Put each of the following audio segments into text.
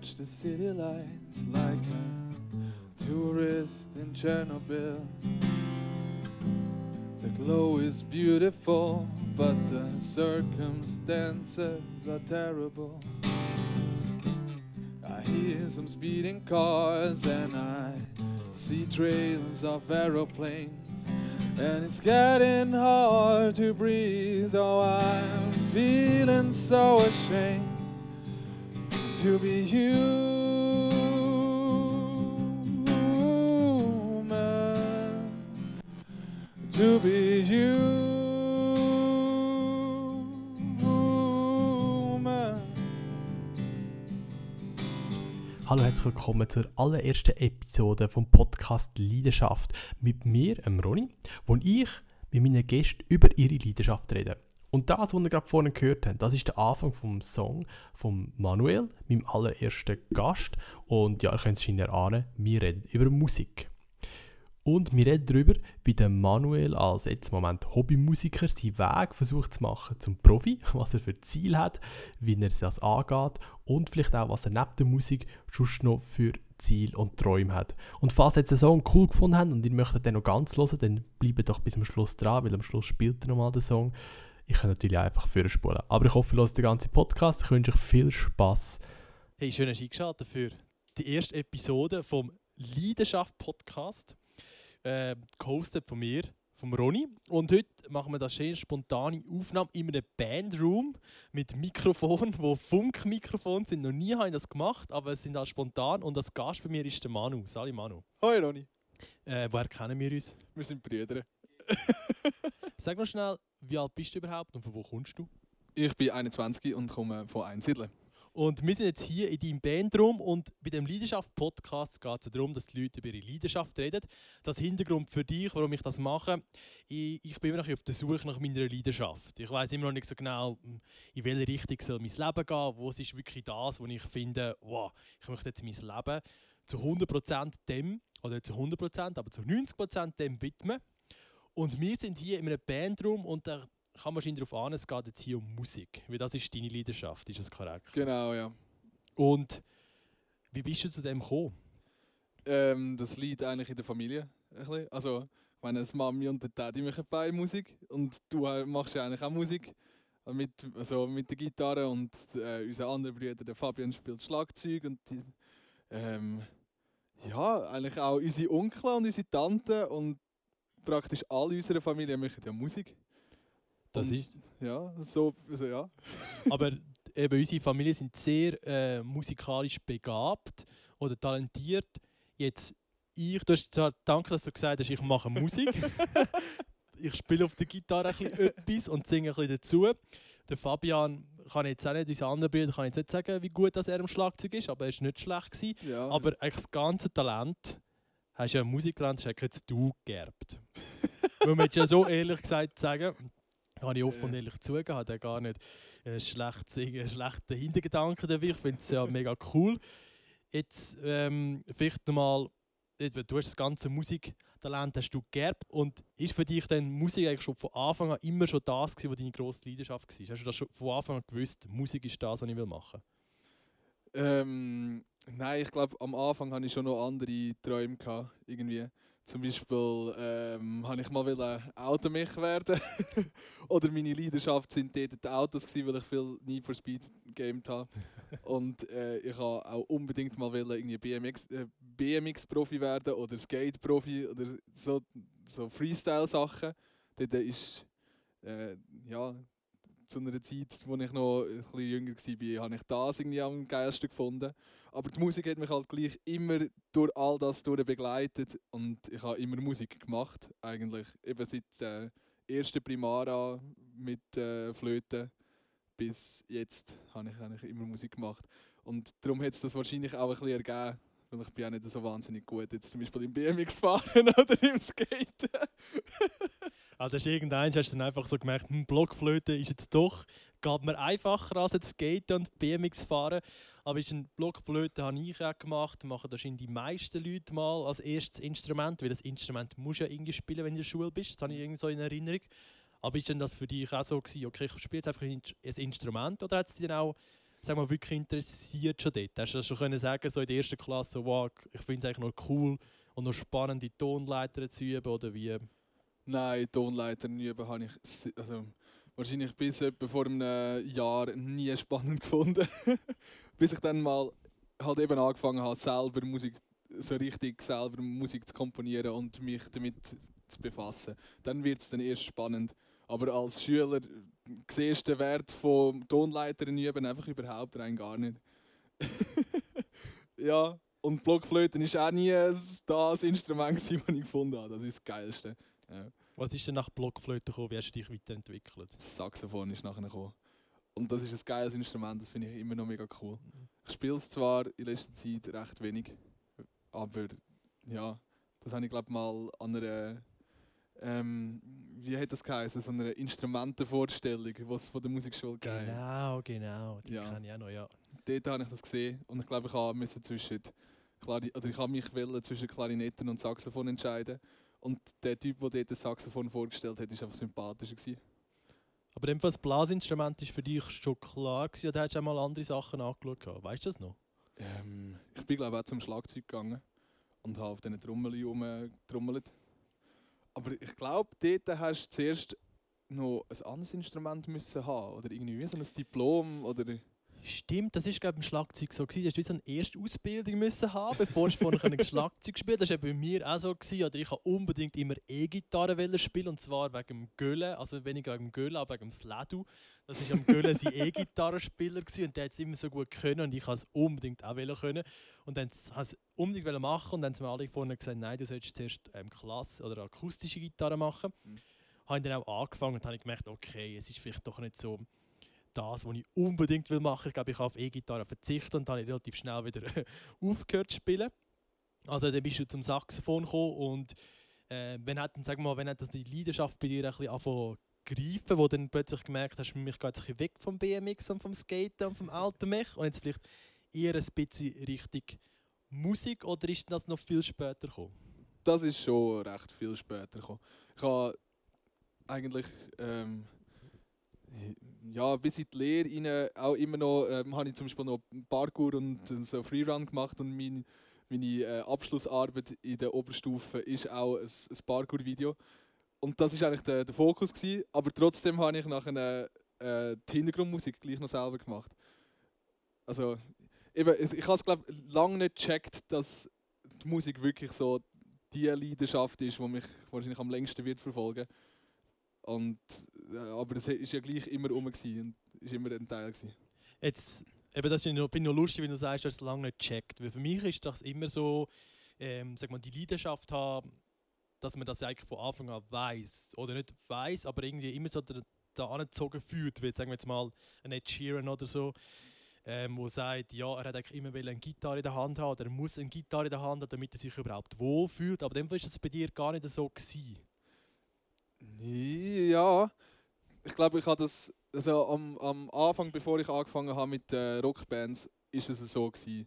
watch the city lights like a tourist in Chernobyl. The glow is beautiful, but the circumstances are terrible. I hear some speeding cars and I see trails of aeroplanes. And it's getting hard to breathe, oh, I'm feeling so ashamed to be human, to be human. Hallo, herzlich willkommen zur allerersten Episode vom Podcast Leidenschaft mit mir, Ronny, wo ich mit meinen Gästen über ihre Leidenschaft rede. Und das, was ihr gerade vorhin gehört habt, das ist der Anfang vom Song von Manuel, meinem allerersten Gast. Und ja, ihr könnt es schon erahnen, wir reden über Musik. Und wir reden darüber, wie der Manuel als jetzt im Moment Hobbymusiker seinen Weg versucht zu machen zum Profi, was er für Ziel hat, wie er das angeht und vielleicht auch, was er neben der Musik sonst noch für Ziel und Träume hat. Und falls ihr jetzt den Song cool gefunden habt und ihr möchtet den noch ganz hören, dann bleibt doch bis zum Schluss dran, weil am Schluss spielt er nochmal den Song. Ich kann natürlich einfach vorspulen. Aber ich hoffe, ihr hört den ganzen Podcast. Ich wünsche euch viel Spaß. Hey, schön, dass du eingeschaltet für die erste Episode vom Leidenschaft Podcast. Äh, gehostet von mir, vom Ronny. Und heute machen wir das schön spontane Aufnahme in einem Bandroom mit Mikrofon, wo Funkmikrofone sind. Noch nie habe ich das gemacht, aber es sind halt spontan. Und das Gast bei mir ist der Manu. Sali Manu. Hoi Ronny, Äh, woher kennen wir uns? wir sind Brüder. Sag noch schnell, wie alt bist du überhaupt und von wo kommst du? Ich bin 21 und komme von Einsiedeln. Und wir sind jetzt hier in deinem Bandroom und bei dem Leidenschaft-Podcast geht es darum, dass die Leute über ihre Leidenschaft reden. Das Hintergrund für dich, warum ich das mache, ich, ich bin immer noch auf der Suche nach meiner Leidenschaft. Ich weiß immer noch nicht so genau, in welche Richtung soll mein Leben gehen, wo ist wirklich das, wo ich finde, wow, ich möchte jetzt mein Leben zu 100% dem, oder nicht zu 100%, aber zu 90% dem widmen. Und wir sind hier in einem Bandroom und da kann man wahrscheinlich darauf an, es geht jetzt hier um Musik, weil das ist deine Leidenschaft, ist das korrekt? Genau, ja. Und wie bist du zu dem gekommen? Ähm, das liegt eigentlich in der Familie. Also, ich meine, das Mami und der Daddy machen beide Musik. Und du machst ja eigentlich auch Musik. Äh, Mit, also mit der Gitarre und äh, unser anderer Bruder, der Fabian, spielt Schlagzeug. Und die, ähm, ja, eigentlich auch unsere Onkel und unsere Tanten und praktisch alle unserer Familie machen ja Musik. Das Und- ist, Ja, so, also ja. aber eben unsere Familie sind sehr äh, musikalisch begabt oder talentiert. Jetzt ich, du hast zwar, danke, dass du gesagt hast, ich mache Musik. ich spiele auf der Gitarre ein etwas und singe ein bisschen dazu. Der Fabian kann jetzt auch nicht, unser anderer Bruder kann jetzt nicht sagen, wie gut dass er am Schlagzeug ist, aber er war nicht schlecht. Gewesen. ja. Aber eigentlich das ganze Talent hast du ja Musiktalent, hast jetzt du geerbt. Weil man jetzt ja so ehrlich gesagt sagen, kann ich offen und ehrlich zugeben, hat er gar nicht äh, schlecht singen, schlechte Hintergedanken dabei. Ich finde es ja mega cool. Jetzt ähm, vielleicht nochmal, du hast das ganze Musiktalent hast du geerbt und ist für dich dann Musik eigentlich schon von Anfang an immer schon das gewesen, was deine grosse Leidenschaft war? Hast du das schon von Anfang an gewusst, Musik ist das, was ich will machen Ähm, nein, ich glaube, am Anfang hatte ich schon noch andere Träume. Gehabt, irgendwie. Zum Beispiel ähm, habe ich mal Automech werden. Oder meine Leidenschaft sind dort die Autos, gewesen, weil ich viel Need for Speed gamed habe. Und äh, ich habe auch unbedingt mal irgendwie BMX, äh, BMX-Profi werden oder Skate-Profi oder so, so Freestyle-Sachen. Dort ist äh, ja, zu einer Zeit, wo ich noch ein bisschen jünger war, habe ich das irgendwie am geilsten gefunden. Aber die Musik hat mich halt gleich immer durch all das durch begleitet und ich habe immer Musik gemacht, eigentlich. Eben seit der ersten Primara mit äh, Flöte bis jetzt habe ich eigentlich immer Musik gemacht. Und darum hat es das wahrscheinlich auch ein bisschen ergeben, weil ich bin auch nicht so wahnsinnig gut jetzt zum Beispiel im BMX fahren oder im Skaten. Also hast du irgendwann hast du dann einfach so gemerkt, hm, Blockflöte ist jetzt doch, geht mir einfacher als jetzt Skaten und BMX fahren. Aber ist ein Blockflöte habe ich auch gemacht, machen das die meisten Leute mal als erstes Instrument, weil das Instrument musst du ja irgendwie spielen, wenn du in der Schule bist. Das habe ich irgendwie so in Erinnerung. Aber ist denn das für dich auch so gewesen, okay, ich spiele jetzt einfach ein Ins- ein Instrument oder hat es dir auch sag mal, wirklich interessiert schon dort? Hast du das schon können sagen, so in der ersten Klasse, wow, ich finde es eigentlich noch cool und noch spannend, die Tonleiter zu üben oder wie? Nein, Tonleiter üben habe ich also, wahrscheinlich bis etwa vor einem Jahr nie spannend gefunden. bis ich dann mal halt eben angefangen habe, selber Musik, so richtig selber Musik zu komponieren und mich damit zu befassen. Dann wird es dann erst spannend. Aber als Schüler siehst du den Wert von Tonleitern üben einfach überhaupt rein gar nicht. ja, und Blockflöten ist auch nie das Instrument, das ich gefunden habe. Das ist das Geilste. Ja. Was ist denn nach Blockflöte gekommen? Wie hast du dich weiterentwickelt? Das Saxophon ist nachher gekommen. Und das ist ein geiles Instrument, das finde ich immer noch mega cool. Ich spiele es zwar in letzter Zeit recht wenig, aber ja, das habe ich glaube mal an einer, ähm, wie hat das geheißen, so einer Instrumentenvorstellung, die es von der Musikschule gab. Genau, genau. Die Ja. kenne ich auch noch, ja. Dort habe ich das gesehen und ich glaube, ich habe müssen zwischen Klari oder ich habe mich wollen zwischen Klarinetten und Saxophon entscheiden. Und der Typ, der dort das Saxophon vorgestellt hat, ist einfach sympathischer gewesen. Aber in dem Fall das Blasinstrument ist für dich schon klar gewesen, oder hast du auch mal andere Sachen angeschaut? Weißt du das noch? Ähm, ich bin glaube auch zum Schlagzeug gegangen und habe auf diesen Trommeln rumgetrommelt. Aber ich glaube, dort hast du zuerst noch ein anderes Instrument müssen haben oder irgendwie wie so ein Diplom oder Stimmt, das ist glaube im Schlagzeug so gewesen. Du hast wie so eine erste Ausbildung müssen haben, bevor du vorher können Schlagzeug spielen. Das war bei mir auch so gewesen. Oder ich wollte unbedingt immer E-Gitarre wollen spielen und zwar wegen dem Gölle, also weniger wegen dem Gölle, aber wegen dem Sladu. Das war am Gölle sein E-Gitarrenspieler gewesen und der hat es immer so gut können und ich wollte es unbedingt auch wollen können. Und dann habe ich es unbedingt wollen machen und dann haben mir alle vorne gesagt, nein, du solltest zuerst ähm, Klasse oder akustische Gitarre machen. Mhm. Habe ich dann auch angefangen und habe gemerkt, okay, es ist vielleicht doch nicht so das, was ich unbedingt will machen. Ich glaube, ich kann auf E-Gitarre verzichten und dann habe relativ schnell wieder aufgehört zu spielen. Also dann bist du zum Saxophon gekommen und äh, wenn hat sag mal, wenn hat das die Leidenschaft bei dir ein bisschen angefangen greifen, wo dann plötzlich gemerkt hast, mich geht ein bisschen weg vom BMX und vom Skaten und vom alten Mech und jetzt vielleicht eher ein bisschen Richtung Musik oder ist das noch viel später gekommen? das ist schon recht viel später gekommen. Ich habe eigentlich ähm, ja, bis in die Lehre rein auch immer noch, ähm, habe ich zum Beispiel noch Parkour und so Freerun gemacht und mein, meine äh, Abschlussarbeit in der Oberstufe ist auch ein, ein Parkour-Video. Und das ist eigentlich der, der Fokus gewesen, aber trotzdem habe ich nachher äh, die Hintergrundmusik gleich noch selber gemacht. Also, eben, ich habe es glaube lange nicht gecheckt, dass die Musik wirklich so die Leidenschaft ist, die mich wahrscheinlich am längsten wird verfolgen. Und, äh, aber es ist ja gleich immer rum und ist immer ein Teil gewesen. Jetzt, eben das ist bin noch lustig, wenn du sagst, du hast es lange nicht gecheckt. Weil für mich ist das immer so, ähm, sag mal, die Leidenschaft haben, dass man das eigentlich von Anfang an weiß Oder nicht weiß, aber irgendwie immer so da, angezogen fühlt. Wie sagen wir jetzt mal ein Ed Sheeran oder so, ähm, wo sagt, ja, er hat eigentlich immer eine Gitarre in der Hand haben oder er muss eine Gitarre in der Hand haben, damit er sich überhaupt wohlfühlt. Aber in dem Fall ist das bei dir gar nicht so gewesen. Ja, ich glaube, ich habe das also am, am Anfang, bevor ich angefangen habe mit äh, Rockbands, ist es so gewesen.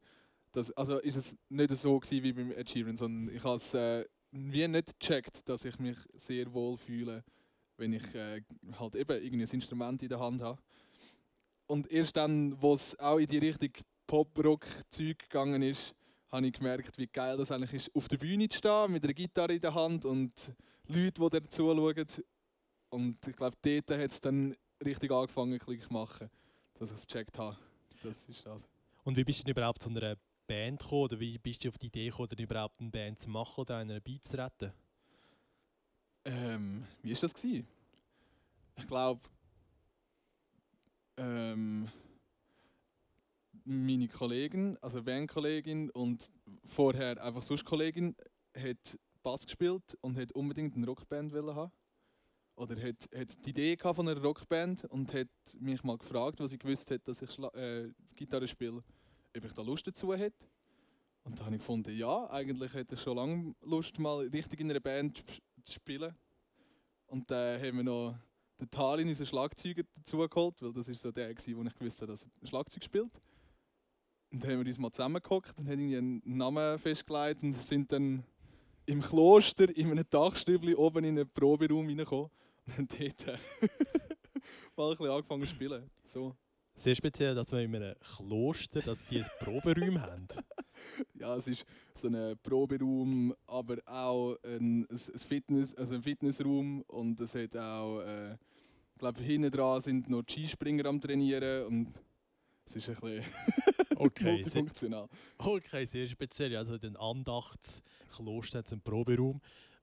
Dass, also ist es nicht so gewesen wie beim Sheeran, sondern ich habe es äh, wie nicht gecheckt, dass ich mich sehr wohl fühle, wenn ich äh, halt eben irgendwie ein Instrument in der Hand habe. Und erst dann, wo es auch in die Richtung Pop-Rock-Zeug gegangen ist, habe ich gemerkt, wie geil das eigentlich ist, auf der Bühne zu stehen, mit einer Gitarre in der Hand und Leute, die dir zuschauen. Und ich glaube, dort hat es dann richtig angefangen, Klick zu machen, dass ich es gecheckt habe. Das ist das. Und wie bist du denn überhaupt zu einer Band gekommen? Oder wie bist du auf die Idee gekommen, denn überhaupt eine Band zu machen oder einer Beat zu retten? Ähm, wie war das? Gewesen? Ich glaube, ähm, meine Kollegin, also Bandkollegin und vorher einfach sonst Kollegin, hat Bass gespielt und hat unbedingt eine Rockband haben. Oder hat, hat die Idee von einer Rockband und hat mich mal gefragt, was ich gewusst hat, dass ich Schla äh, Gitarre spiele, ob ich da Lust dazu hätte. Und da habe ich gefunden, ja, eigentlich hätte ich schon lange Lust, mal richtig in einer Band zu sp- zu spielen. Und dann haben wir noch den Talin, unseren Schlagzeuger, dazu geholt, weil das ist so der, wo ich gewusst habe, dass er Schlagzeug spielt. Und dann haben wir uns mal zusammengehockt und haben einen Namen festgelegt und sind dann im Kloster in einem Dachstübli oben in einen Proberaum reingekommen und dort äh, mal ein bisschen angefangen zu spielen. So. Sehr speziell, dass wir in einem Kloster, dass die ein Proberäume haben. Ja, es ist so ein Proberaum, aber auch ein, ein Fitness, also ein Fitnessraum und es hat auch, äh, ich glaube, hinten dran sind noch Skispringer am trainieren und es ist ein bisschen Okay, sehr, multifunktional. okay, sehr speziell. Also den Andachtskloster hat einen Proberaum.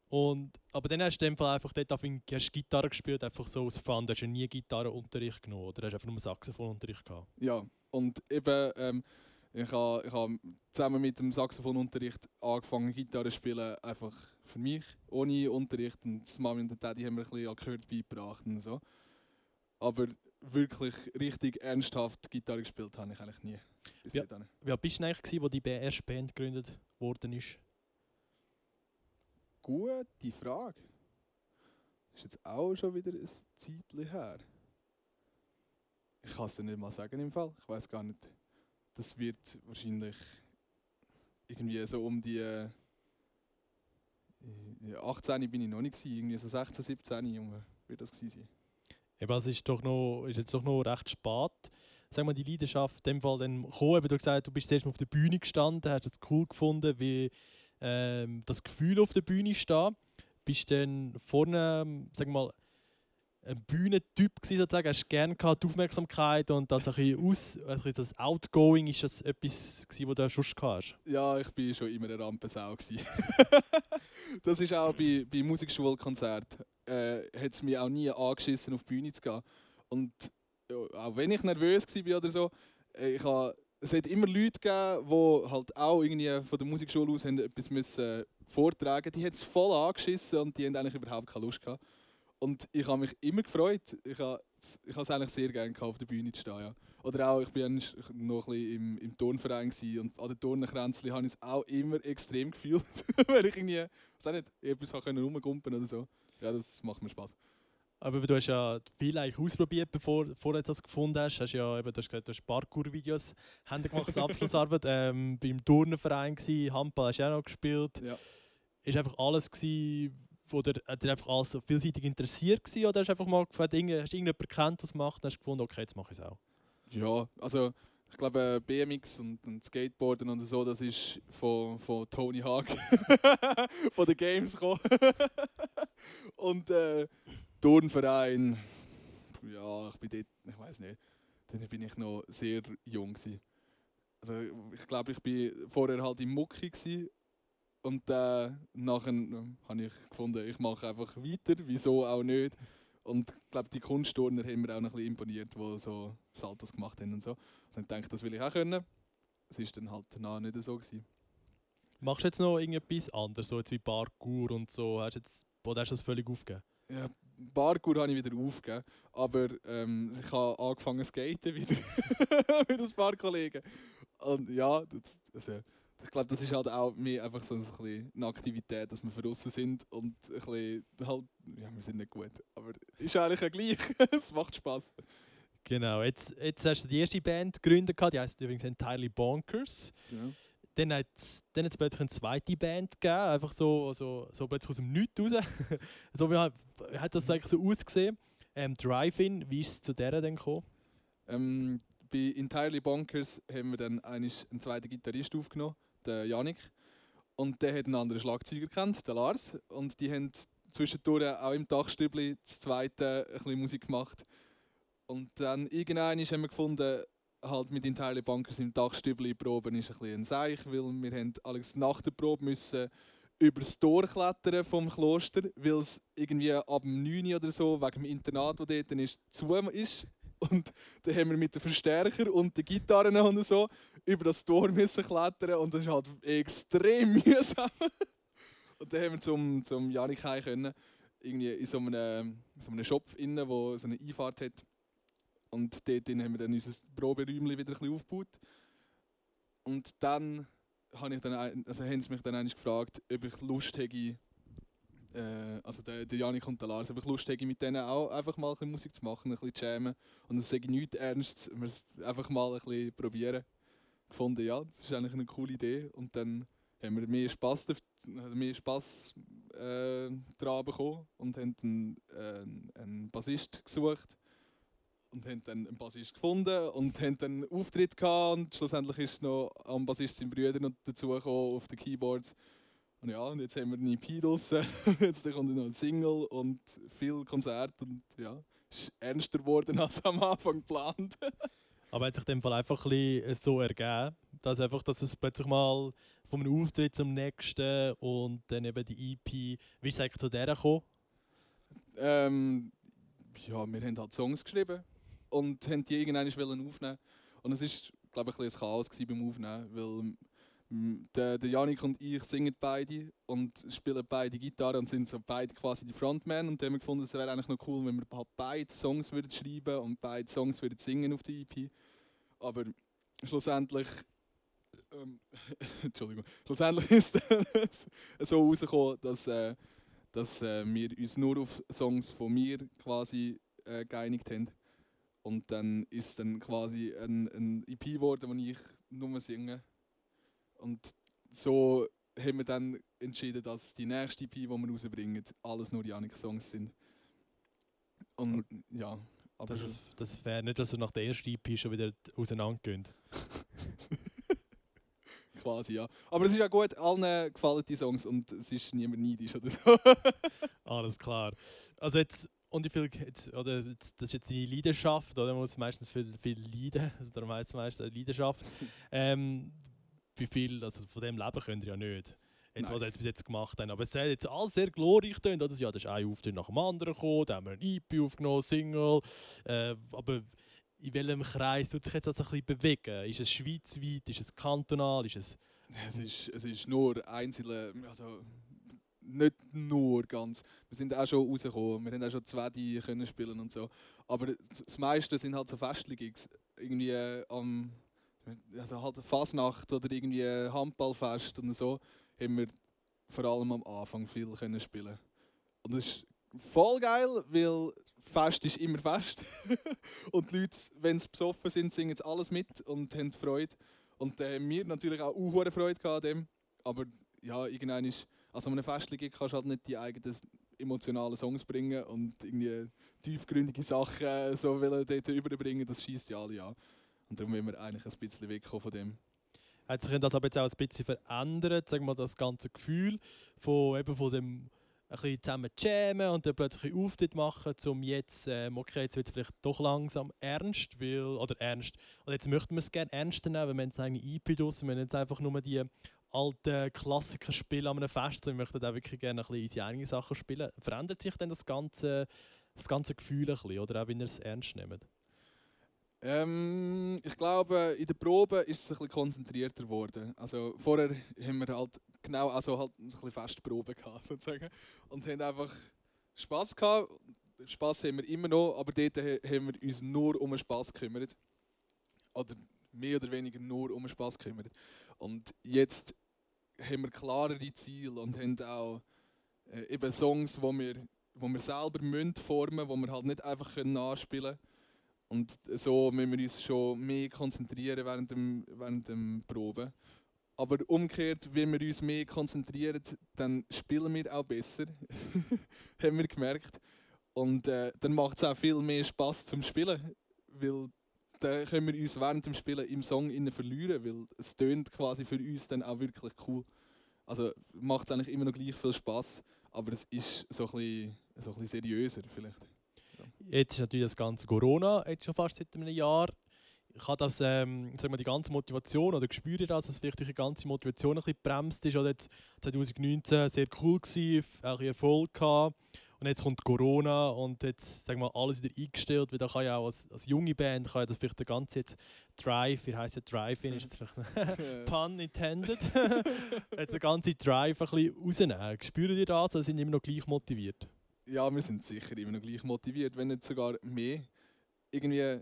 Und, aber dann hast du in dem Fall einfach dort auf, hast Gitarre gespielt, einfach so aus Fun. Du hast ja nie Gitarrenunterricht genommen oder hast du einfach nur Saxophonunterricht gehabt? Ja, und eben, ähm, ich habe ich ha zusammen mit dem Saxophonunterricht angefangen, Gitarre zu spielen, einfach für mich, ohne Unterricht. Und die Mami und der Daddy haben mir ein bisschen gehört beigebracht und so. Aber wirklich richtig ernsthaft Gitarre gespielt habe ich eigentlich nie. Bis Ja. dahin. Wie alt bist du eigentlich, gewesen, wo die erste Band gegründet worden ist? Gute Frage. Ist jetzt auch schon wieder ein Zeitchen her. Ich kann es dir nicht mal sagen im Fall. Ich weiß gar nicht. Das wird wahrscheinlich irgendwie so um die äh, ja, 18 bin ich noch nicht gewesen, irgendwie so 16, 17 Junge, wird das gewesen sein. Eben, es ist, doch noch, ist jetzt doch noch recht spät. Sag mal, die Leidenschaft in dem Fall dann gekommen. Eben, Du gesagt, du bist zuerst auf der Bühne gestanden, hast es cool gefunden, wie ähm, das Gefühl auf der Bühne stehen. Bist dann vorne, ähm, sag mal, ein Bühnentyp gewesen, sozusagen, hast gerne gehabt, die Aufmerksamkeit und das ein bisschen aus, bisschen das Outgoing, ist das etwas gewesen, was du gehabt hast? Ja, ich bin schon immer eine Rampensau. das ist auch bei, bei Musikschulkonzerten. Äh, hat es mich auch nie angeschissen, auf die Bühne zu gehen. Und ja, auch wenn ich nervös war oder so, äh, ich ha, es hat immer Leute gegeben, die halt auch irgendwie von der Musikschule aus haben etwas müssen vortragen Die hat es voll angeschissen und die haben eigentlich überhaupt keine Lust gehabt. Und ich habe mich immer gefreut. Ich habe es eigentlich sehr gerne gehabt, auf der Bühne zu stehen. Ja. Oder auch, ich war noch ein bisschen im, im Turnverein und an den Turnenkränzchen habe ich es auch immer extrem gefühlt, weil ich irgendwie, auch nicht, etwas habe können rumgumpen oder so. Ja, das macht mir Spaß. Aber du hast ja viel eigentlich ausprobiert, bevor, bevor du das gefunden hast. hast ja, eben, du hast gesagt, du hast Parkour-Videos gemacht als Abschlussarbeit. ähm, beim Turnverein gsi, Handball hast du auch noch gespielt. Ja. Ist einfach alles gsi, wo dir, hat dir einfach alles so vielseitig interessiert gsi, oder hast du einfach mal gefragt, hast du irgendjemanden gekannt, was macht, und hast gefunden, okay, jetzt mache ich es auch. Ja, also ich glaube äh, BMX und, und Skateboarden und so, das ist von, von Tony Hawk, von den Games gekommen. und äh, Turnverein, ja, ich bin dort, ich weiß nicht, dann bin ich noch sehr jung gewesen. Also ich glaube, ich bin vorher halt im Mucki gewesen. und äh, nachher ähm, habe ich gefunden, ich mache einfach weiter, wieso auch nicht. Und ich glaube, die Kunstturner haben mir auch noch ein bisschen imponiert, die so Saltos gemacht haben und so. Und dann denke ich, das will ich auch können. Es ist dann halt danach nicht so gewesen. Machst du jetzt noch irgendetwas anderes, so jetzt wie Parkour und so? Hast du jetzt, oder hast du das völlig aufgegeben? Ja, Parkour habe ich wieder aufgegeben, aber ähm, ich habe angefangen zu skaten wieder mit ein paar Kollegen. Und ja, das, also, ich glaube, das ist halt auch mehr einfach so ein bisschen eine Aktivität, dass wir draußen sind und ein bisschen halt, ja, wir sind nicht gut, aber ist eigentlich auch gleich. es macht Spaß. Genau, jetzt, jetzt hast du die erste Band gegründet, gehabt, die heisst übrigens Entirely Bonkers. Ja. Dann hat es dann hat's plötzlich eine zweite Band gegeben, einfach so, so, so plötzlich aus dem Nichts raus. so wie hat, hat das eigentlich so ausgesehen. Ähm, Drive-In, wie ist es zu der dann gekommen? Ähm, bei Entirely Bonkers haben wir dann einen zweiten Gitarrist aufgenommen, den Janik. Und der hat einen anderen Schlagzeuger kennt, den Lars. Und die haben zwischendurch auch im Dachstübli das zweite ein bisschen Musik gemacht. Und dann irgendwann haben wir gefunden, halt mit Entirely Bonkers im Dachstübli proben ist ein bisschen ein Seich, weil wir haben alles nach der Probe müssen über das Tor klettern vom Kloster, weil es irgendwie ab dem 9 Uhr oder so, wegen dem Internat, das dort ist, zu ist. Und dann haben wir mit den Verstärker und den Gitarren und so über das Tor müssen klettern und das ist halt extrem mühsam. und dann haben wir zum, zum Janik heim können, irgendwie in so einem, so einem Shop innen, wo so eine Einfahrt hat. Und dort haben wir dann unser Proberäumchen wieder ein aufgebaut. Und dann, habe ich dann also haben sie mich dann eigentlich gefragt, ob ich Lust hätte, äh, also der, der Janik und der Lars, ob ich Lust hätte, mit denen auch einfach mal ein bisschen Musik zu machen, ein bisschen zu jammen. Und es sage nichts Ernstes, wir einfach mal ein bisschen probieren. Gefunden, ja, das ist eigentlich eine coole Idee. Und dann haben wir mehr Spass, daf- mehr Spass äh, daran bekommen und haben einen, äh, einen Bassist gesucht. und haben dann einen Bassist gefunden und haben dann einen Auftritt gehabt und schlussendlich ist noch am Bassist sein Brüder noch dazugekommen auf den Keyboards. Und ja, und jetzt haben wir eine EP draussen, jetzt kommt noch ein Single und viel Konzert und ja, ist ernster geworden als am Anfang geplant. Aber hat sich dem Fall einfach ein bisschen so ergeben, dass, einfach, dass es plötzlich mal von einem Auftritt zum nächsten und dann eben die EP, wie ist es eigentlich zu der gekommen? Ähm, ja, wir haben halt Songs geschrieben und haben die irgendwann aufnehmen Und es war, glaube ich, ein, ein Chaos beim Aufnehmen, weil der, der Janik und ich singen beide und spielen beide Gitarre und sind so beide quasi die Frontmen und haben gefunden, es wäre eigentlich noch cool, wenn wir halt beide Songs würden schreiben und beide Songs würden singen auf der EP. Aber schlussendlich ähm, Entschuldigung, schlussendlich ist es so rausgekommen, dass, äh, dass äh, wir uns nur auf Songs von mir quasi äh, geeinigt haben. Und dann ist dann quasi ein, ein EP geworden, wo ich nur singe. Und so haben wir dann entschieden, dass die nächste EP, die wir rausbringen, alles nur Janik-Songs sind. Und ja, aber... Das ist, das ist fair, nicht, dass ihr nach der ersten EP schon wieder auseinandergeht. quasi, ja. Aber es ist ja gut, allen gefallen die Songs und es ist niemand neidisch oder so. Alles klar. Also jetzt, und wie viel, jetzt, oder jetzt, das ist jetzt deine Leidenschaft, oder? Man muss meistens viel, viel leiden, also darum heisst es meistens Leidenschaft. Ähm, wie viel, also von dem leben könnt ihr ja nicht. Jetzt, was ihr bis jetzt gemacht habt. Aber es hat jetzt alles sehr glorreich getönt. Oder? Ja, das ist ein Auftritt nach dem anderen gekommen, da haben wir ein EP aufgenommen, Single. Äh, aber in welchem Kreis tut sich jetzt das ein bisschen bewegen? Ist es schweizweit, ist es kantonal, ist es... Es ist, es ist nur einzelne, also nicht nur ganz. Wir sind auch schon rausgekommen, wir haben auch schon zwei die können spielen und so. Aber das meiste sind halt so Festlegungen. Irgendwie am, also halt Fasnacht oder irgendwie Handballfest und so, haben wir vor allem am Anfang viel können spielen. Und das ist voll geil, weil Fest ist immer Fest. und die Leute, wenn sie besoffen sind, singen sie alles mit und haben Freude. Und äh, wir natürlich auch hohe Freude an dem. Aber ja, irgendwann ist, also an einem Festlichen kannst du halt nicht die eigenen emotionalen Songs bringen und irgendwie tiefgründige Sachen so dort überbringen, das schießt ja alle an. Und darum wollen wir eigentlich ein bisschen wegkommen von dem. Hat sich das aber jetzt auch ein bisschen verändert, sagen wir das ganze Gefühl von, eben von dem ein bisschen zusammen jammen und dann plötzlich einen Auftritt machen, um jetzt, ähm, okay, jetzt wird es vielleicht doch langsam ernst, weil, oder ernst, und jetzt möchten wir es gerne ernster nehmen, weil wir jetzt eine EP draussen, wir haben jetzt einfach nur die alten Klassiker spielen an einem Fest, wir möchten auch wirklich gerne ein bisschen unsere eigenen Sachen spielen. Verändert sich denn das ganze, das ganze Gefühl ein bisschen, oder auch wenn ihr es ernst nehmt? Ähm, ich glaube, in der Probe ist es ein bisschen konzentrierter geworden. Also vorher haben wir halt genau also halt ein bisschen Festprobe gehabt, sozusagen. Und haben einfach Spass gehabt. Spass haben wir immer noch, aber dort haben wir uns nur um den Spass gekümmert. Oder mehr oder weniger nur um den Spass gekümmert. Und jetzt haben wir klarere Ziele und haben auch äh, eben Songs, wo wir, wo wir selber müssen formen, wo wir halt nicht einfach nachspielen können und so müssen wir uns schon mehr konzentrieren während dem, während dem Proben. Aber umgekehrt, wenn wir uns mehr konzentrieren, dann spielen wir auch besser. haben wir gemerkt. Und äh, dann macht es auch viel mehr Spaß zum Spielen. Weil dann können wir uns während dem Spielen im Song verlieren, weil es tönt quasi für uns dann auch wirklich cool. Also macht es eigentlich immer noch gleich viel Spaß, aber es ist so ein bisschen, so ein bisschen seriöser vielleicht. Jetzt ist natürlich das ganze Corona jetzt schon fast seit einem Jahr. Ich habe das, ähm, sagen wir, die ganze Motivation oder spüre das, dass vielleicht die ganze Motivation ein bisschen bremst ist. Oder jetzt 2019 sehr cool gewesen, auch Erfolg gehabt. Und jetzt kommt Corona und jetzt sagen wir alles wieder eingestellt, weil da kann ja auch als, als junge Band kann ja das vielleicht der ganze jetzt Drive, wie heißt der Drive-In, ist jetzt vielleicht Pun intended, jetzt der ganze Drive ein bisschen rausnehmen. Spüren ihr das oder sind immer noch gleich motiviert? Ja, wir sind sicher immer noch gleich motiviert, wenn nicht sogar mehr. Irgendwie,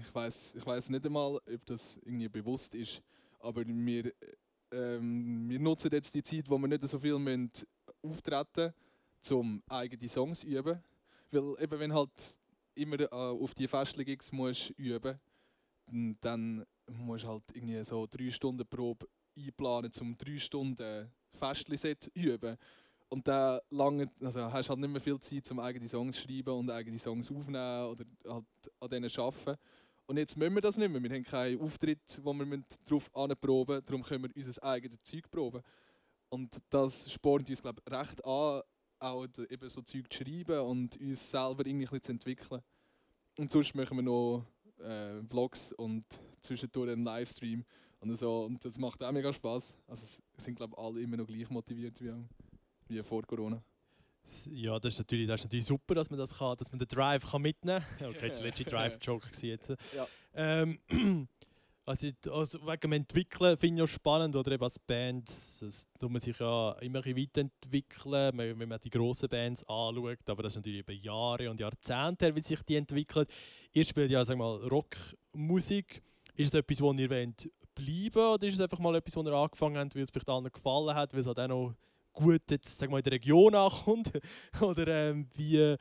ich weiß ich weiß nicht einmal, ob das irgendwie bewusst ist, aber wir, ähm, wir nutzen jetzt die Zeit, wo wir nicht so viel müssen auftreten müssen, um eigene Songs zu üben. Weil eben, wenn halt immer äh, auf die Festlegungs musst üben, dann musst du halt irgendwie so drei Stunden Probe einplanen, um drei Stunden Festli-Set üben. Und da lange, also hast halt nicht mehr viel Zeit, um eigene Songs zu schreiben und eigene Songs aufzunehmen oder halt an denen zu arbeiten. Und jetzt müssen wir das nicht mehr. Wir haben keinen Auftritt, wo wir darauf anproben müssen. Darum können wir unser eigenes Zeug proben. Und das spornt uns, glaube ich, recht an, auch eben so Zeug zu schreiben und uns selber irgendwie zu entwickeln. Und sonst machen wir noch äh, Vlogs und zwischendurch einen Livestream und so. Und das macht auch mega Spaß. Also sind, glaube ich, alle immer noch gleich motiviert wie, wie vor Corona. Ja, das ist, natürlich, das ist natürlich super, dass man das kann, dass man den Drive kann mitnehmen kann. Okay, das war letzte Drive-Joke jetzt. Ja. Ähm, also, also wegen dem Entwickeln finde ich auch spannend, oder eben als Band, das tut man sich ja immer weiterentwickeln, wenn man die grossen Bands anschaut, aber das ist natürlich über Jahre und Jahrzehnte her, wie sich die entwickeln. Ihr spielt ja, sagen mal, Rockmusik. Ist es etwas, wo ihr wollt bleiben oder ist es einfach mal etwas, wo ihr angefangen habt, weil es vielleicht allen gefallen hat, weil es halt auch noch gut jetzt, sag mal, in der Region ankommt? Oder ähm, wie,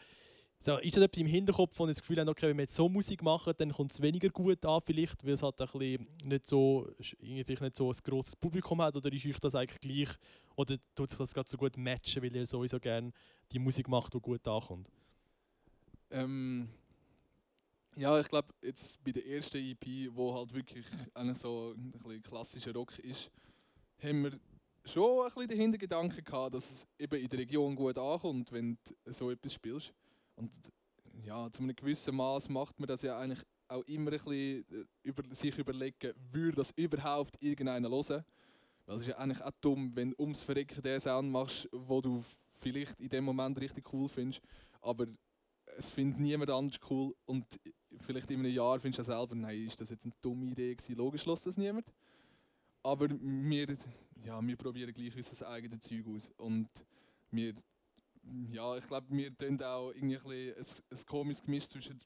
so, ist das etwas im Hinterkopf, wo ihr das Gefühl habt, okay, wenn wir jetzt so Musik machen, dann kommt es weniger gut an vielleicht, weil es halt ein bisschen nicht so, vielleicht nicht so ein grosses Publikum hat? Oder ist euch das eigentlich gleich? Oder tut sich das gerade so gut matchen, weil ihr sowieso gerne die Musik macht, die gut ankommt? Ähm, ja, ich glaube, jetzt bei der ersten EP, wo halt wirklich so ein klassischer Rock ist, haben wir schon ein bisschen den Hintergedanken gehabt, dass es eben in der Region gut ankommt, wenn du so etwas spielst. Und ja, zu einem gewissen Maß macht man das ja eigentlich auch immer ein bisschen äh, über, sich überlegen, würde das überhaupt irgendeiner hören? Weil es ist ja eigentlich auch dumm, wenn du ums Verrecken den Sound machst, wo du vielleicht in dem Moment richtig cool findest, aber es findet niemand anders cool und vielleicht in einem Jahr findest du ja selber, nein, ist das jetzt eine dumme Idee gewesen? Logisch lässt das niemand. Aber wir, ja, wir probieren gleich unser eigenes Zeug aus. Und wir, ja, ich glaube, wir tun auch irgendwie ein, ein, ein komisches Gemisch zwischen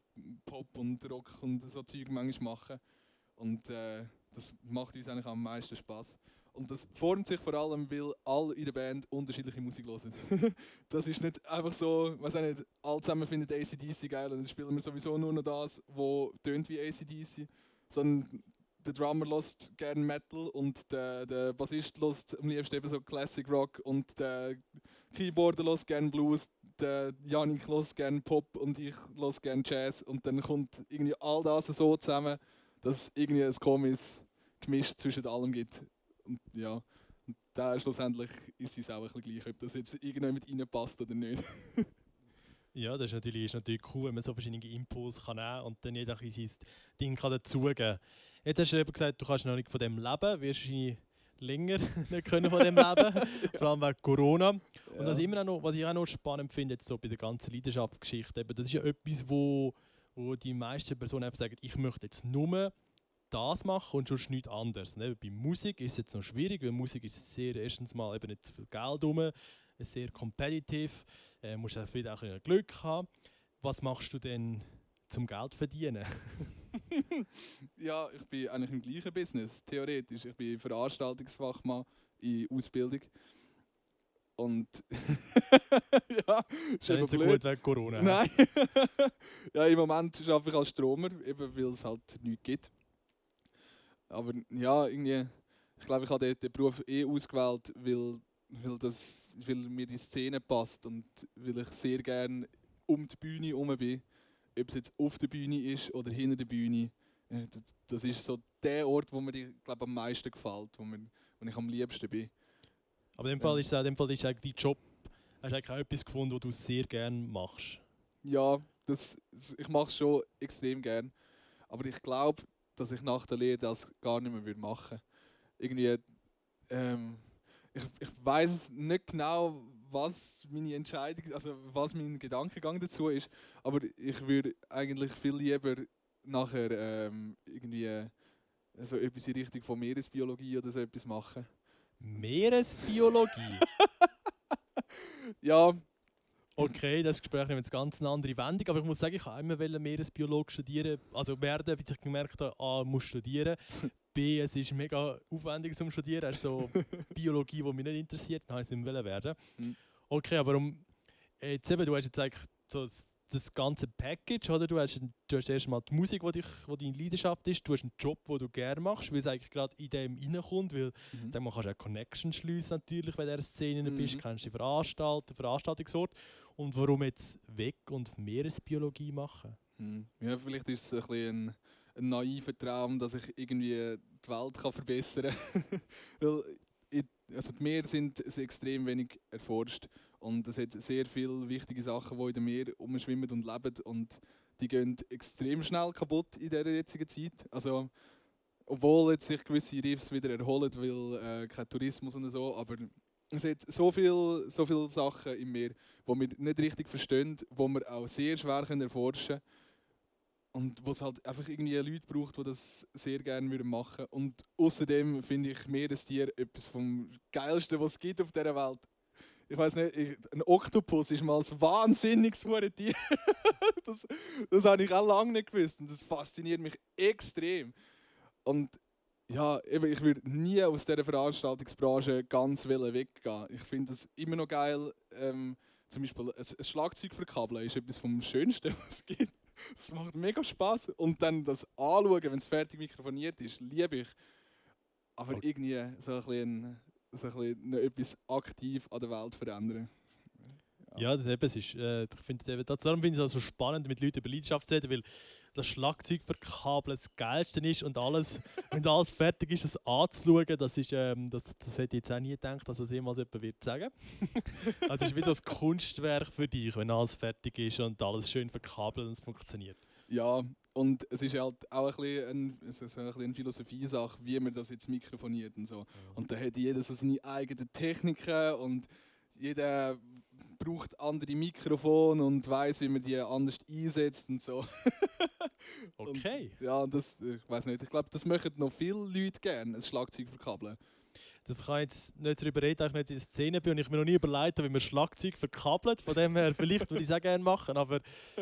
Pop und Rock und so Zeug manchmal machen. Und äh, das macht uns eigentlich am meisten Spaß. Und das formt sich vor allem, weil alle in der Band unterschiedliche Musik hören. das ist nicht einfach so, was auch nicht, alle zusammen finden ACDC geil und dann spielen wir sowieso nur noch das, was tönt wie ACDC. Sondern der Drummer lost gerne Metal und der, der Bassist lost am liebsten eben so Classic Rock und der Keyboarder lost gerne Blues, der Janik lost gerne Pop und ich lost gerne Jazz und dann kommt irgendwie all das so zusammen, dass es irgendwie ein komisches Gemisch zwischen allem gibt. Und ja, und da schlussendlich ist es auch ein bisschen gleich, ob das jetzt irgendjemand reinpasst oder nicht. ja, das ist natürlich, ist natürlich cool, wenn man so verschiedene Impulse kann nehmen und dann jeder sein Ding kann dazugeben kann. Jetzt hast du eben gesagt, du kannst noch nicht von dem leben, wirst wahrscheinlich länger nicht können von dem leben, vor allem wegen Corona. Und ja. das immer noch, was ich auch noch spannend finde, jetzt so bei der ganzen Leidenschaftsgeschichte, das ist ja etwas, wo, wo die meisten Personen einfach sagen, ich möchte jetzt nur das machen und sonst nichts anderes. Und bei Musik ist es jetzt noch schwierig, weil Musik ist sehr, erstens mal eben nicht so viel Geld rum, ist sehr kompetitiv, äh, musst auch viel auch Glück haben. Was machst du denn zum Geld verdienen? ja, ich bin eigentlich im gleichen Business, theoretisch. Ich bin Veranstaltungsfachmann in Ausbildung. Und ja, ist ja nicht so blöd. gut wegen Corona. Nein. ja, im Moment arbeite ich als Stromer, eben weil es halt nichts gibt. Aber ja, irgendwie, ich glaube, ich habe den, Beruf eh ausgewählt, weil, weil, das, weil mir die Szene passt und weil ich sehr gerne um die Bühne herum bin ob es jetzt auf der Bühne ist oder hinter der Bühne, äh, das ist so der Ort, wo mir glaub, am meisten gefällt, wo, mir, wo ich am liebsten bin. Aber in dem Fall ist es dem Fall ist eigentlich dein Job, hast du eigentlich auch etwas gefunden, was du sehr gerne machst? Ja, das, ich mache es schon extrem gerne. Aber ich glaube, dass ich nach der Lehre das gar nicht mehr machen würde. Irgendwie, ähm, ich, ich weiß nicht genau, was meine Entscheidung, also was mein Gedankengang dazu ist. Aber ich würde eigentlich viel lieber nachher ähm, irgendwie äh, so etwas in Richtung von Meeresbiologie oder so etwas machen. Meeresbiologie? ja. Okay, das Gespräch nimmt jetzt ganz eine andere Wendung, aber ich muss sagen, ich habe immer Meeresbiologe studieren, also werden, bis ich gemerkt habe, A, muss studieren, B, es ist mega aufwendig zum Studieren. Es ist so Biologie, die mich nicht interessiert, dann habe ich es nicht werden. Mhm. Okay, aber um, jetzt eben, du hast jetzt eigentlich so das ganze Package, oder? Du hast, du hast erstmal die Musik, die, dich, die deine Leidenschaft ist, du hast einen Job, den du gerne machst, weil es eigentlich gerade in dem reinkommt, weil Mhm. sag mal, kannst du auch Connection schliessen natürlich, wenn du in dieser Szene bist, Mhm. kannst du die Veranstalter, Veranstaltungsort und warum jetzt Weg- und Meeresbiologie machen? Hm. Ja, vielleicht ist es ein, bisschen ein, naiver Traum, dass ich irgendwie die Welt kann verbessern kann. Weil ich, also die Meere sind extrem wenig erforscht und es hat sehr viele wichtige Sachen, die in dem Meer umschwimmen und leben und die gehen extrem schnell kaputt in dieser jetzigen Zeit. Also, obwohl jetzt sich gewisse Riffs wieder erholen, weil äh, kein Tourismus und so, aber es hat so viele so viel Sachen im Meer, die wir nicht richtig verstehen, die wir auch sehr schwer erforschen können. Und wo es halt einfach irgendwie Leute braucht, die das sehr gerne würden machen Und außerdem finde ich Meerestier etwas vom Geilsten, was es gibt auf dieser Welt. Ich weiß nicht, ich, ein Oktopus ist mal ein wahnsinniges Tier. das, das habe ich auch lange nicht gewusst und das fasziniert mich extrem. Und ja, eben, ich würde nie aus dieser Veranstaltungsbranche ganz weggehen. Ich finde das immer noch geil. Ähm, zum Beispiel ein, ein Schlagzeug verkabeln ist etwas vom Schönsten, was es gibt. Das macht mega Spaß Und dann das Anschauen, wenn es fertig mikrofoniert ist, liebe ich. Aber Okay. irgendwie so ein bisschen, so ein bisschen etwas aktiv an der Welt verändern. Ja, das eben, es ist, äh, ich finde es eben, darum finde ich es auch so spannend, mit Leuten über Leidenschaft zu reden, weil das Schlagzeug verkabeln das Geilste ist und alles, wenn alles fertig ist, das anzuschauen, das ist, ähm, das, das hätte ich jetzt auch nie gedacht, dass das jemals jemand wird sagen. also es ist wie so ein Kunstwerk für dich, wenn alles fertig ist und alles schön verkabelt und es funktioniert. Ja, und es ist halt auch ein bisschen, ein, es ist ein bisschen eine Philosophie-Sache, wie man das jetzt mikrofoniert und so. Und da hat jeder so seine eigenen Techniken und jeder braucht andere Mikrofone und weiß, wie man die anders einsetzt und so. Und- Okay. Ja, das, ich weiß nicht, ich glaube, das möchten noch viele Leute gerne, ein Schlagzeug verkabeln. Das kann ich jetzt nicht darüber reden, da ich nicht in der Szene bin und ich mir noch nie überlegt habe, wie man Schlagzeug verkabelt. Von dem her, vielleicht würde ich es auch gerne machen, aber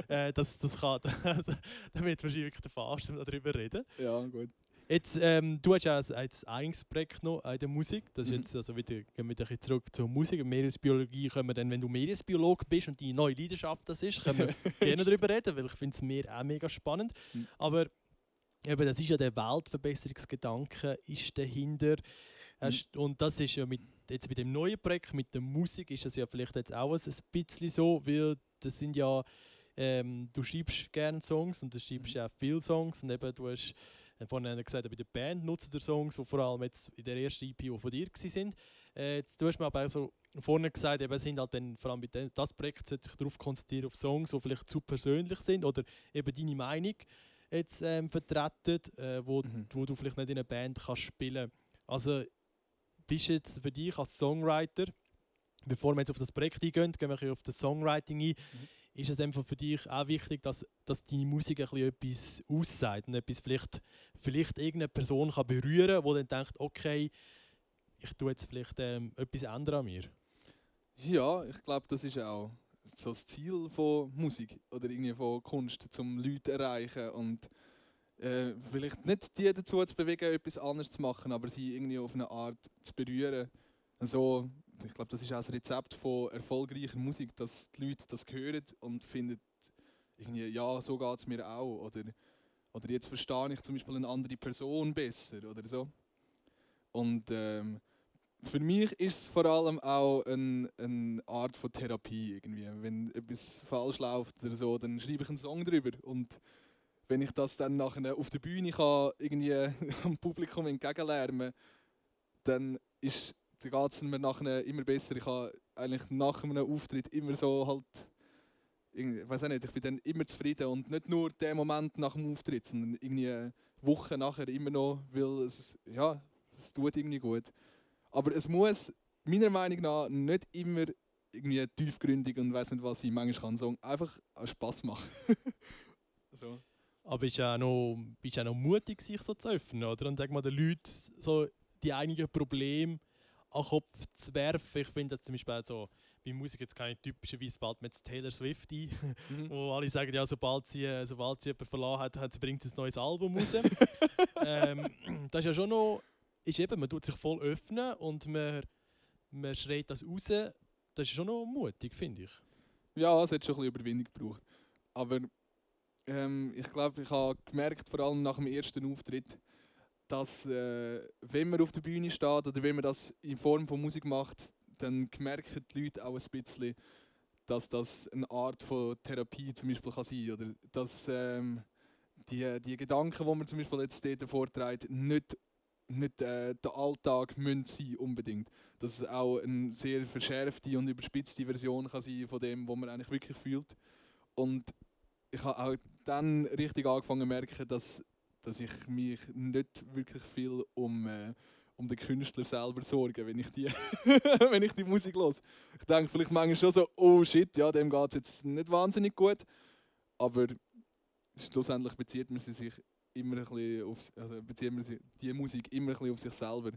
äh, das, das kann, da wird wahrscheinlich wirklich der Fast darüber reden. Ja, gut. Jetzt, ähm, du hast ja ein, eigenes Projekt noch in der Musik. Das ist Mhm. jetzt, also wieder, gehen wir ein bisschen zurück zur Musik. Meeresbiologie können wir dann, wenn du Meeresbiologe bist und deine neue Leidenschaft das ist, können wir gerne darüber reden, weil ich finde es Meer auch mega spannend. Mhm. Aber eben, das ist ja der Weltverbesserungsgedanke ist dahinter. Hast- Und das ist ja mit, jetzt mit dem neuen Projekt, mit der Musik, ist das ja vielleicht jetzt auch ein bisschen so, weil das sind ja, ähm, du schreibst gerne Songs und du schreibst Mhm. auch viele Songs und eben du hast äh, vorhin gesagt, bei der Band nutzt ihr Songs, die vor allem jetzt in der ersten EP, die von dir waren. Äh, jetzt, du hast mir aber so vorne gesagt, eben, sind halt dann, vor allem bei dem, das Projekt sollte sich darauf konzentrieren, auf Songs, die vielleicht zu persönlich sind oder eben deine Meinung jetzt ähm, vertreten, äh, wo, Mhm. wo du vielleicht nicht in einer Band kannst spielen. Also bist du jetzt für dich als Songwriter, bevor wir jetzt auf das Projekt eingehen, gehen wir auf das Songwriting ein, ist es einfach für dich auch wichtig, dass, dass deine Musik etwas aussagt und etwas vielleicht, vielleicht irgendeine Person kann berühren kann, die dann denkt, okay, ich tue jetzt vielleicht ähm, etwas ändern an mir. Ja, ich glaube, das ist auch so das Ziel von Musik oder irgendwie von Kunst, zum Leute zu erreichen und äh, vielleicht nicht die dazu zu bewegen, etwas anderes zu machen, aber sie irgendwie auf eine Art zu berühren. Also, ich glaube, das ist auch das Rezept von erfolgreicher Musik, dass die Leute das hören und finden, irgendwie, ja, so geht es mir auch. Oder, oder jetzt verstehe ich zum Beispiel eine andere Person besser oder so. Und ähm, für mich ist es vor allem auch ein, eine Art von Therapie irgendwie. Wenn etwas falsch läuft oder so, dann schreibe ich einen Song drüber und wenn ich das dann nachher auf der Bühne kann, irgendwie am Publikum entgegenlärmen, dann ist dann geht es mir nachher immer besser. Ich habe eigentlich nach einem Auftritt immer so halt, ich weiß nicht, ich bin dann immer zufrieden und nicht nur der Moment nach dem Auftritt, sondern irgendwie Wochen nachher immer noch, weil es, ja, es tut irgendwie gut. Aber es muss meiner Meinung nach nicht immer irgendwie tiefgründig und weiß nicht was sein. Manchmal kann Song einfach Spass machen. so. Aber bist ja auch noch, bist auch noch mutig, sich so zu öffnen, oder? Und sag mal, den Leuten so die einigen Probleme an den Kopf zu werfen. Ich finde das zum Beispiel so, bei Musik jetzt keine typischerweise mir jetzt Taylor Swift ein, Mhm. wo alle sagen, ja, sobald sie, äh, sobald sie jemanden verlassen hat, hat sie bringt sie ein neues Album raus. ähm, das ist ja schon noch, ist eben, man tut sich voll öffnen und man, man schreit das raus. Das ist schon noch mutig, finde ich. Ja, es hat schon ein bisschen Überwindung gebraucht. Aber ähm, ich glaube, ich habe gemerkt, vor allem nach dem ersten Auftritt, dass äh, wenn man auf der Bühne steht oder wenn man das in Form von Musik macht, dann merken die Leute auch ein bisschen, dass das eine Art von Therapie zum Beispiel kann sein oder dass ähm, die, die Gedanken, die man zum Beispiel jetzt dort vorträgt, nicht, nicht äh, der Alltag müssen sein unbedingt. Dass es auch eine sehr verschärfte und überspitzte Version kann sein von dem, was man eigentlich wirklich fühlt. Und ich habe auch dann richtig angefangen zu merken, dass, dass ich mich nicht wirklich viel um, äh, um den Künstler selber sorge, wenn ich die, wenn ich die Musik höre. Ich denke vielleicht manchmal schon so, oh shit, ja, dem geht es jetzt nicht wahnsinnig gut. Aber schlussendlich bezieht man sich immer ein bisschen auf, also bezieht man die Musik immer ein bisschen auf sich selber.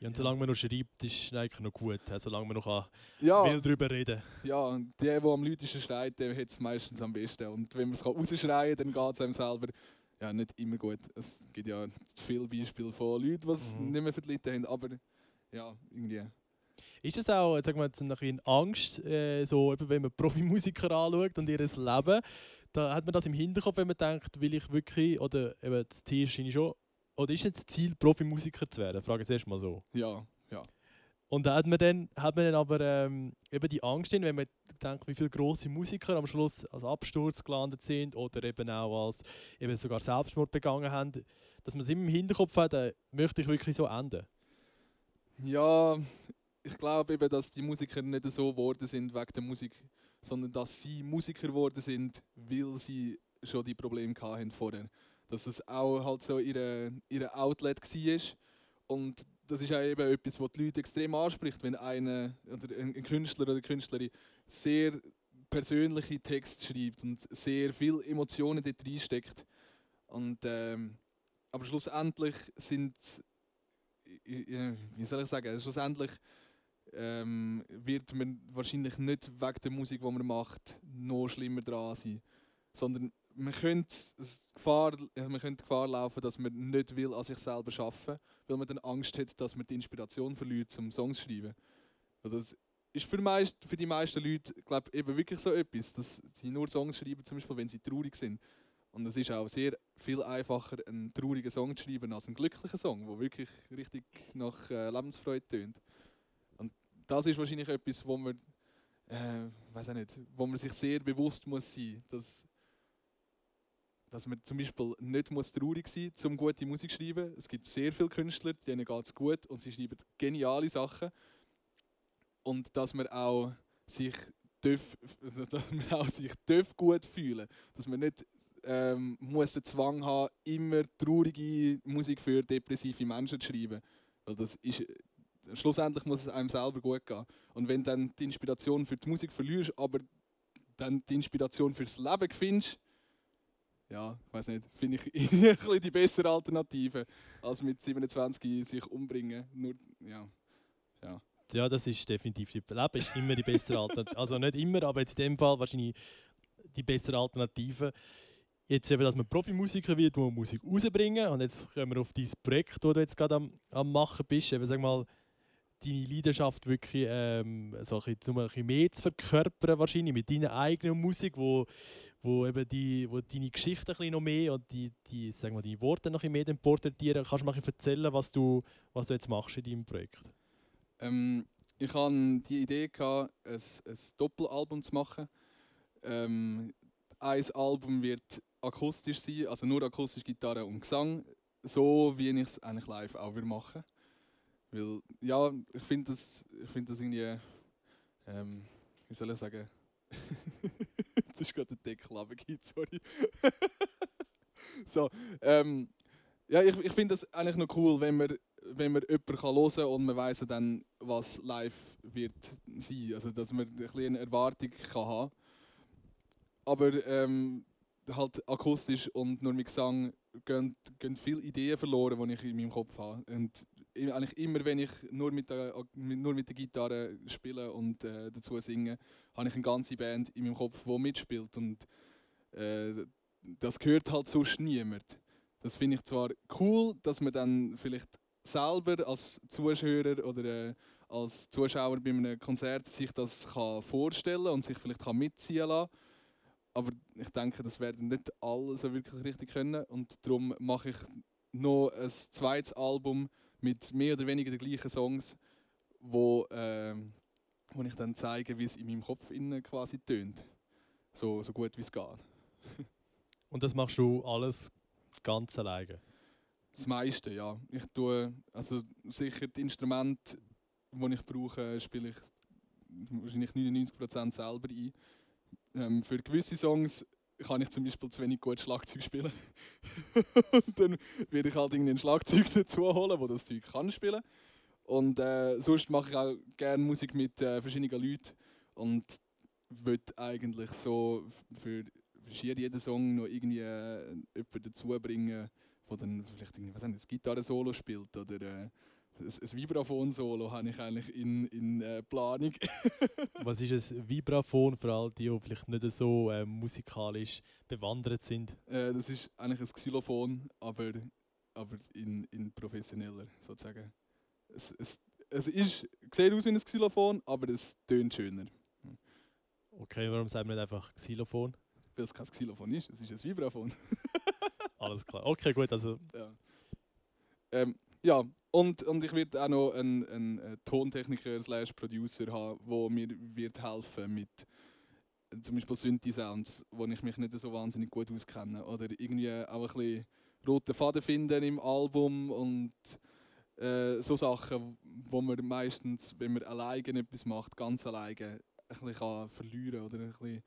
Ja, und solange man noch schreibt, ist es eigentlich noch gut. Solange man noch kann ja, will darüber reden Ja, und der, der am lautesten schreit, der hat es meistens am besten. Und wenn man es rausschreien kann, dann geht es einem selber ja, nicht immer gut. Es gibt ja zu viele Beispiele von Leuten, die es mhm. nicht mehr verlitten haben. Aber ja, irgendwie. Ist das auch sag mal, ein bisschen Angst, äh, so, wenn man Profimusiker anschaut und ihr Leben, da hat man das im Hinterkopf, wenn man denkt, will ich wirklich, oder eben das Ziel schon, oder ist jetzt das Ziel, Profimusiker zu werden? Frage jetzt erstmal so. Ja. Und da hat man dann, hat man dann aber ähm, eben die Angst, wenn man denkt, wie viele große Musiker am Schluss als Absturz gelandet sind oder eben auch als eben sogar Selbstmord begangen haben, dass man es immer im Hinterkopf hat, äh, möchte ich wirklich so enden. Ja, ich glaube eben, dass die Musiker nicht so geworden sind wegen der Musik, sondern dass sie Musiker geworden sind, weil sie schon die Probleme hatten vorher. Dass es auch halt so ihre, ihre Outlet war. Und das ist auch eben etwas, was die Leute extrem anspricht, wenn eine, oder ein Künstler oder eine Künstlerin sehr persönliche Texte schreibt und sehr viele Emotionen dort reinsteckt. Und, ähm, aber schlussendlich sind, wie soll ich sagen, schlussendlich ähm, wird man wahrscheinlich nicht wegen der Musik, die man macht, noch schlimmer dran sein. Sondern man könnte, Gefahr, man könnte Gefahr laufen, dass man nicht will an sich selber arbeiten weil man dann Angst hat, dass man die Inspiration verliert, zum Songs zu schreiben. Also das ist für, meist, für die meisten Leute glaub, eben wirklich so etwas, dass sie nur Songs schreiben, zum Beispiel, wenn sie traurig sind. Und es ist auch sehr viel einfacher, einen traurigen Song zu schreiben, als einen glücklichen Song, der wirklich richtig nach äh, Lebensfreude tönt das ist wahrscheinlich etwas, wo man, äh, weiß nicht, wo man sich sehr bewusst muss sein, dass dass man zum Beispiel nicht muss traurig sein muss, um gute Musik zu schreiben. Es gibt sehr viele Künstler, denen geht es gut und sie schreiben geniale Sachen. Und dass man auch sich darf, dass man auch sich darf gut fühlen dass man nicht ähm, muss den Zwang haben, immer traurige Musik für depressive Menschen zu schreiben. Weil das ist schlussendlich muss es einem selber gut gehen. Und wenn dann die Inspiration für die Musik verlierst, aber dann die Inspiration fürs Leben findest, ja, ich weiß nicht, finde ich ein bisschen die bessere Alternative, als mit 27 sich umbringen. Nur, ja, ja. Ja, das ist definitiv. Die Leben ist immer die bessere Alternative. also nicht immer, aber jetzt in dem Fall wahrscheinlich die bessere Alternative. Jetzt eben, dass man Profimusiker wird, wo man Musik rausbringen und jetzt kommen wir auf dieses Projekt, das du jetzt gerade am, am machen bist. Eben, sag mal, deine Leidenschaft wirklich ähm, so ein bisschen, ein bisschen mehr zu verkörpern, wahrscheinlich mit deiner eigenen Musik, wo, wo eben die, wo deine Geschichte ein bisschen noch mehr und die, die, sagen wir, die Worte noch ein bisschen mehr porträtieren. Kannst du mal erzählen, was du, was du jetzt machst in deinem Projekt? Ähm, ich hatte die Idee, gehabt, ein, ein Doppelalbum zu machen. Ähm, ein Album wird akustisch sein, also nur akustisch Gitarre und Gesang, so wie ich es eigentlich live auch machen würde. Weil, ja, ich finde das, find das irgendwie, ähm, wie soll ich sagen, jetzt ist gerade der Deckel runtergefallen, sorry. so, ähm, ja, ich, ich finde das eigentlich noch cool, wenn man, wenn man jemanden kann hören kann und man weiss dann, was live wird sein. Also, dass man ein bisschen eine Erwartung kann haben Aber ähm, halt akustisch und nur mit Gesang gehen, gehen viele Ideen verloren, die ich in meinem Kopf habe. Und eigentlich immer, wenn ich nur mit der, nur mit der Gitarre spiele und äh, dazu singe, habe ich eine ganze Band in meinem Kopf, die mitspielt. Und äh, das gehört halt sonst niemand. Das finde ich zwar cool, dass man dann vielleicht selber als Zuschauer oder äh, als Zuschauer bei einem Konzert sich das kann vorstellen und sich vielleicht kann mitziehen lassen. aber ich denke, das werden nicht alle so wirklich richtig können und darum mache ich noch ein zweites Album mit mehr oder weniger den gleichen Songs, wo, äh, wo ich dann zeige, wie es in meinem Kopf innen quasi tönt. So, so gut wie es geht. Und das machst du alles ganz alleine? Das meiste, ja. Ich tue, also sicher die Instrumente, die ich brauche, spiele ich wahrscheinlich 99% selber ein. Ähm, für gewisse Songs kann ich zum Beispiel zu wenig gut Schlagzeug spielen. und dann werde ich halt einen Schlagzeug dazu holen, wo das Zeug kann spielen. Und äh, sonst mache ich auch gerne Musik mit äh, verschiedenen Leuten und würde eigentlich so für jeden Song noch irgendwie äh, jemanden dazu bringen, der dann vielleicht irgendwie, was ein Gitarre-Solo spielt oder äh, ein, Vibraphon-Solo habe ich eigentlich in, in äh, Planung. Was ist ein Vibraphon für all die, die vielleicht nicht so äh, musikalisch bewandert sind? Äh, das ist eigentlich ein Xylophon, aber, aber in, in professioneller sozusagen. Es, es, es ist, sieht aus wie ein Xylophon, aber es tönt schöner. Okay, warum sagen wir nicht einfach Xylophon? Weil es kein Xylophon ist, es ist ein Vibraphon. Alles klar. Okay, gut, also... Ja. Ähm, ja, und, und ich werde auch noch einen, einen äh, Tontechniker slash Producer haben, der mir wird helfen mit äh, zum Beispiel Synthi-Sounds, wo ich mich nicht so wahnsinnig gut auskenne. Oder irgendwie auch ein bisschen roten Faden finden im Album und äh, so Sachen, wo man meistens, wenn man alleine etwas macht, ganz alleine, ein bisschen kann verlieren oder ein bisschen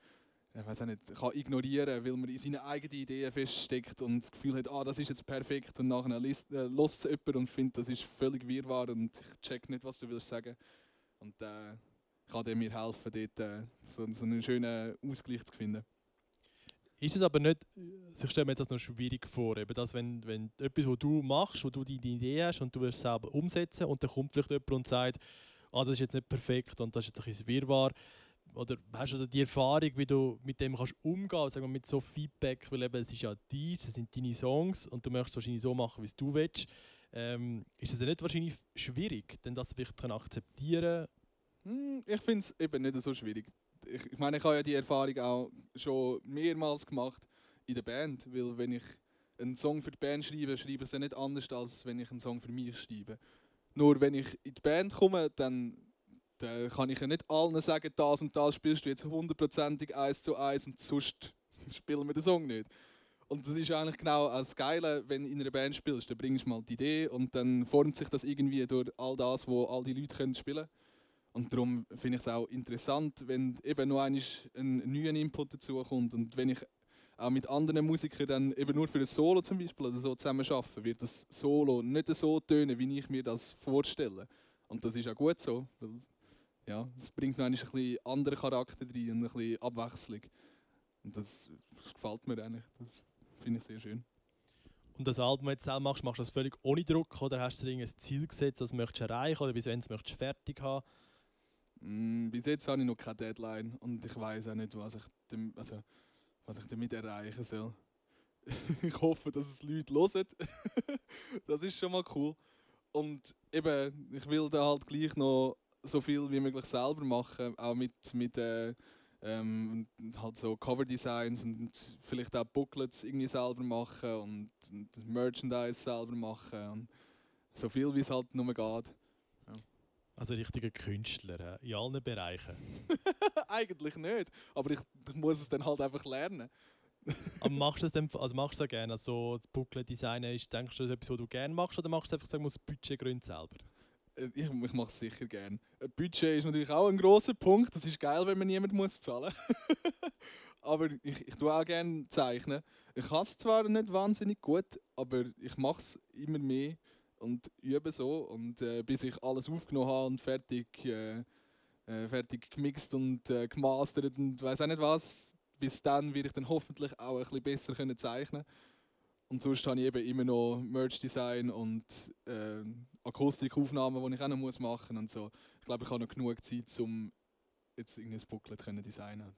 ich weiß nicht, kann ignorieren, weil man in seinen eigenen Ideen feststeckt und das Gefühl hat, ah, das ist jetzt perfekt und nachher lässt äh, es jemand und findet, das ist völlig wirrwarr und ich check nicht, was du willst sagen. Und äh, kann dem mir helfen, dort äh, so, so einen schönen Ausgleich zu finden. Ist es aber nicht, ich stelle mir das noch schwierig vor, eben das, wenn, wenn etwas, was du machst, wo du deine Idee hast und du wirst es selber umsetzen und dann kommt vielleicht jemand und sagt, ah, das ist jetzt nicht perfekt und das ist jetzt ein bisschen wirrwarr oder hast du die Erfahrung, wie du mit dem kannst umgehen, wir, mit so Feedback, weil eben, es ist ja dies, es sind deine Songs und du möchtest wahrscheinlich so machen, wie du willst. Ähm, ist es nicht wahrscheinlich schwierig, denn das vielleicht akzeptieren? Hm, ich finde es eben nicht so schwierig. Ich, ich meine, ich habe ja die Erfahrung auch schon mehrmals gemacht in der Band, weil wenn ich einen Song für die Band schreibe, schreibe ich es ja nicht anders, als wenn ich einen Song für mich schreibe. Nur wenn ich in die Band komme, dann dann kann ich ja nicht allen sagen, das und das spielst du jetzt hundertprozentig eins zu eins und sonst spielen wir den Song nicht. Und das ist eigentlich genau das Geile, wenn du in einer Band spielst. Dann bringst du mal die Idee und dann formt sich das irgendwie durch all das, wo all die Leute können spielen können. Und darum finde ich es auch interessant, wenn eben noch ein neuer Input dazu kommt. Und wenn ich auch mit anderen Musikern dann eben nur für ein Solo zum Beispiel oder so zusammen arbeite, wird das Solo nicht so tönen, wie ich mir das vorstelle. Und das ist auch gut so, ja, es bringt noch ein bisschen anderen Charakter rein und ein bisschen Abwechslung. Und das, das gefällt mir eigentlich. Das finde ich sehr schön. Und das Album, jetzt machst, machst du das völlig ohne Druck oder hast du dir ein Ziel gesetzt, das möchtest du erreichen oder bis wann möchtest du fertig haben? Mm, bis jetzt habe ich noch keine Deadline und ich weiß auch nicht, was ich, damit, also, was ich damit erreichen soll. ich hoffe, dass es Leute hören. das ist schon mal cool. Und eben, ich will da halt gleich noch so viel wie möglich selber machen, auch mit, mit äh, ähm, halt so Cover-Designs und vielleicht auch Booklets irgendwie selber machen und, und Merchandise selber machen und so viel wie es halt nur geht. Ja. Also richtiger Künstler in allen Bereichen? Eigentlich nicht, aber ich, ich, muss es dann halt einfach lernen. aber machst du das also machst du das gerne? Also das Booklet-Design ist, denkst du, das ist etwas, was du gerne machst oder machst du es einfach sagen, aus Budgetgründen selber? Äh, ich, ich mache es sicher gerne. Ein Budget ist natürlich auch ein großer Punkt. Das ist geil, wenn man niemand muss zahlen Aber ich, ich tue auch gerne zeichnen. Ich kann es zwar nicht wahnsinnig gut, aber ich mache es immer mehr und übe so. Und äh, bis ich alles aufgenommen habe und fertig, äh, äh, fertig gemixt und äh, gemastert und weiß auch nicht was, bis dann werde ich dann hoffentlich auch ein bisschen besser können zeichnen und sonst habe ich eben immer noch Merch-Design und äh, Akustikaufnahmen, die ich auch noch machen muss. Und so. Ich glaube, ich habe noch genug Zeit, um jetzt ein Booklet zu designen.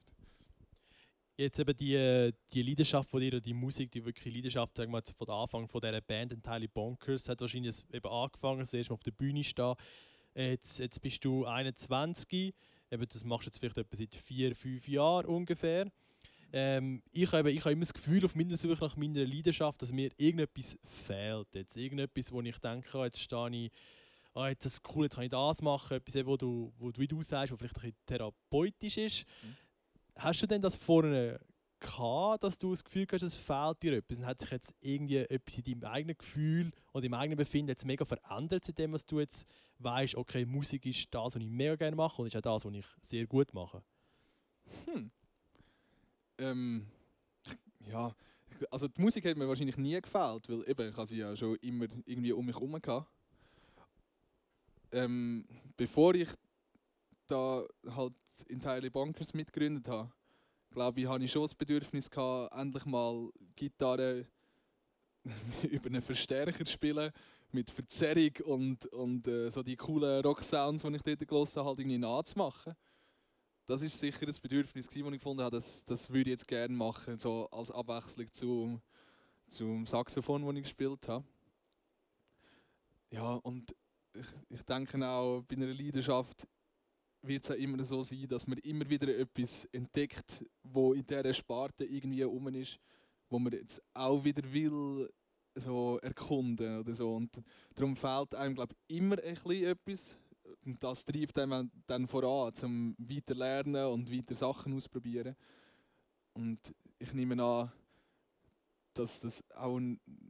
Jetzt eben die, die Leidenschaft von dir, die Musik, die wirklich Leidenschaft, sagen wir von Anfang von dieser Band Entirely Bonkers, hat wahrscheinlich eben angefangen, das erste Mal auf der Bühne stehen. Jetzt, jetzt bist du 21, eben das machst du jetzt vielleicht etwa seit vier, fünf Jahren ungefähr. Ähm, ich, habe, ich habe immer das Gefühl auf meiner Suche nach meiner Leidenschaft, dass mir irgendetwas fehlt. Jetzt irgendetwas, wo ich denke, oh, jetzt stehe ich, oh, jetzt ist es cool, jetzt kann ich das machen, etwas, wo du, wo du, wie du sagst, wo vielleicht ein bisschen therapeutisch ist. Mhm. Hast du denn das vorne gehabt, dass du das Gefühl hast, es fehlt dir etwas? Und hat sich jetzt irgendwie etwas in deinem eigenen Gefühl oder im eigenen Befinden jetzt mega verändert, seitdem was du jetzt weißt, okay, Musik ist das, was ich mega gerne mache und ist auch das, was ich sehr gut mache? Hm. Ähm, ja, also die Musik hat mir wahrscheinlich nie gefällt, weil eben, ich sie ja schon immer irgendwie um mich herum gehabt. Ähm, bevor ich da halt Entirely Bonkers mitgegründet habe, glaube ich, habe ich schon das Bedürfnis gehabt, endlich mal Gitarre über einen Verstärker zu spielen, mit Verzerrung und, und äh, so die coolen Rock-Sounds, die ich dort gehört habe, halt irgendwie nachzumachen. Das ist sicher ein Bedürfnis, das ich gefunden habe, das, das würde ich jetzt gerne machen, so als Abwechslung zum, zum Saxophon, das ich gespielt habe. Ja, und ich, ich denke auch, bei einer Leidenschaft wird es immer so sein, dass man immer wieder etwas entdeckt, wo in dieser Sparte irgendwie rum ist, wo man jetzt auch wieder will so erkunden oder so. Und darum fehlt einem, glaube ich, immer ein bisschen etwas. Und das treibt einem dann voran, zum weiter lernen und weiter Sachen ausprobieren. Und ich nehme an, dass, das auch,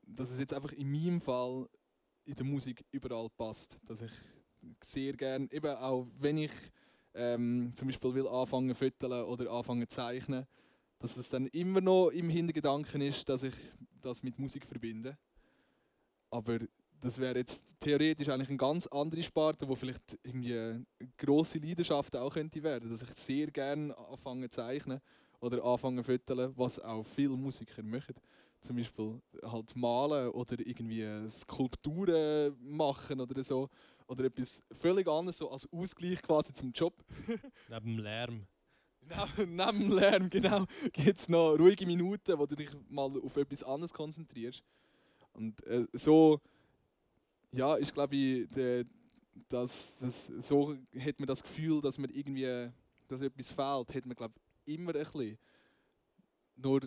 dass es jetzt einfach in meinem Fall in der Musik überall passt. Dass ich sehr gerne, eben auch wenn ich ähm, zum Beispiel will anfangen zu föteln oder anfangen zu zeichnen, dass es dann immer noch im Hintergedanken ist, dass ich das mit Musik verbinde. Aber das wäre jetzt theoretisch eigentlich eine ganz andere Sparte, wo vielleicht irgendwie eine grosse Leidenschaft auch könnte werden, dass ich sehr gerne anfange zu zeichnen oder anfange zu föteln, was auch viele Musiker machen. Zum Beispiel halt malen oder irgendwie Skulpturen machen oder so. Oder etwas völlig anderes, so als Ausgleich quasi zum Job. Neben dem Lärm. Neben, neben dem Lärm, genau, gibt es noch ruhige Minuten, wo du dich mal auf etwas anderes konzentrierst. Und äh, so, ja, ich glaube, der, das, so hat man das Gefühl, dass man irgendwie, dass etwas fehlt, hat man glaube immer ein bisschen. Nur,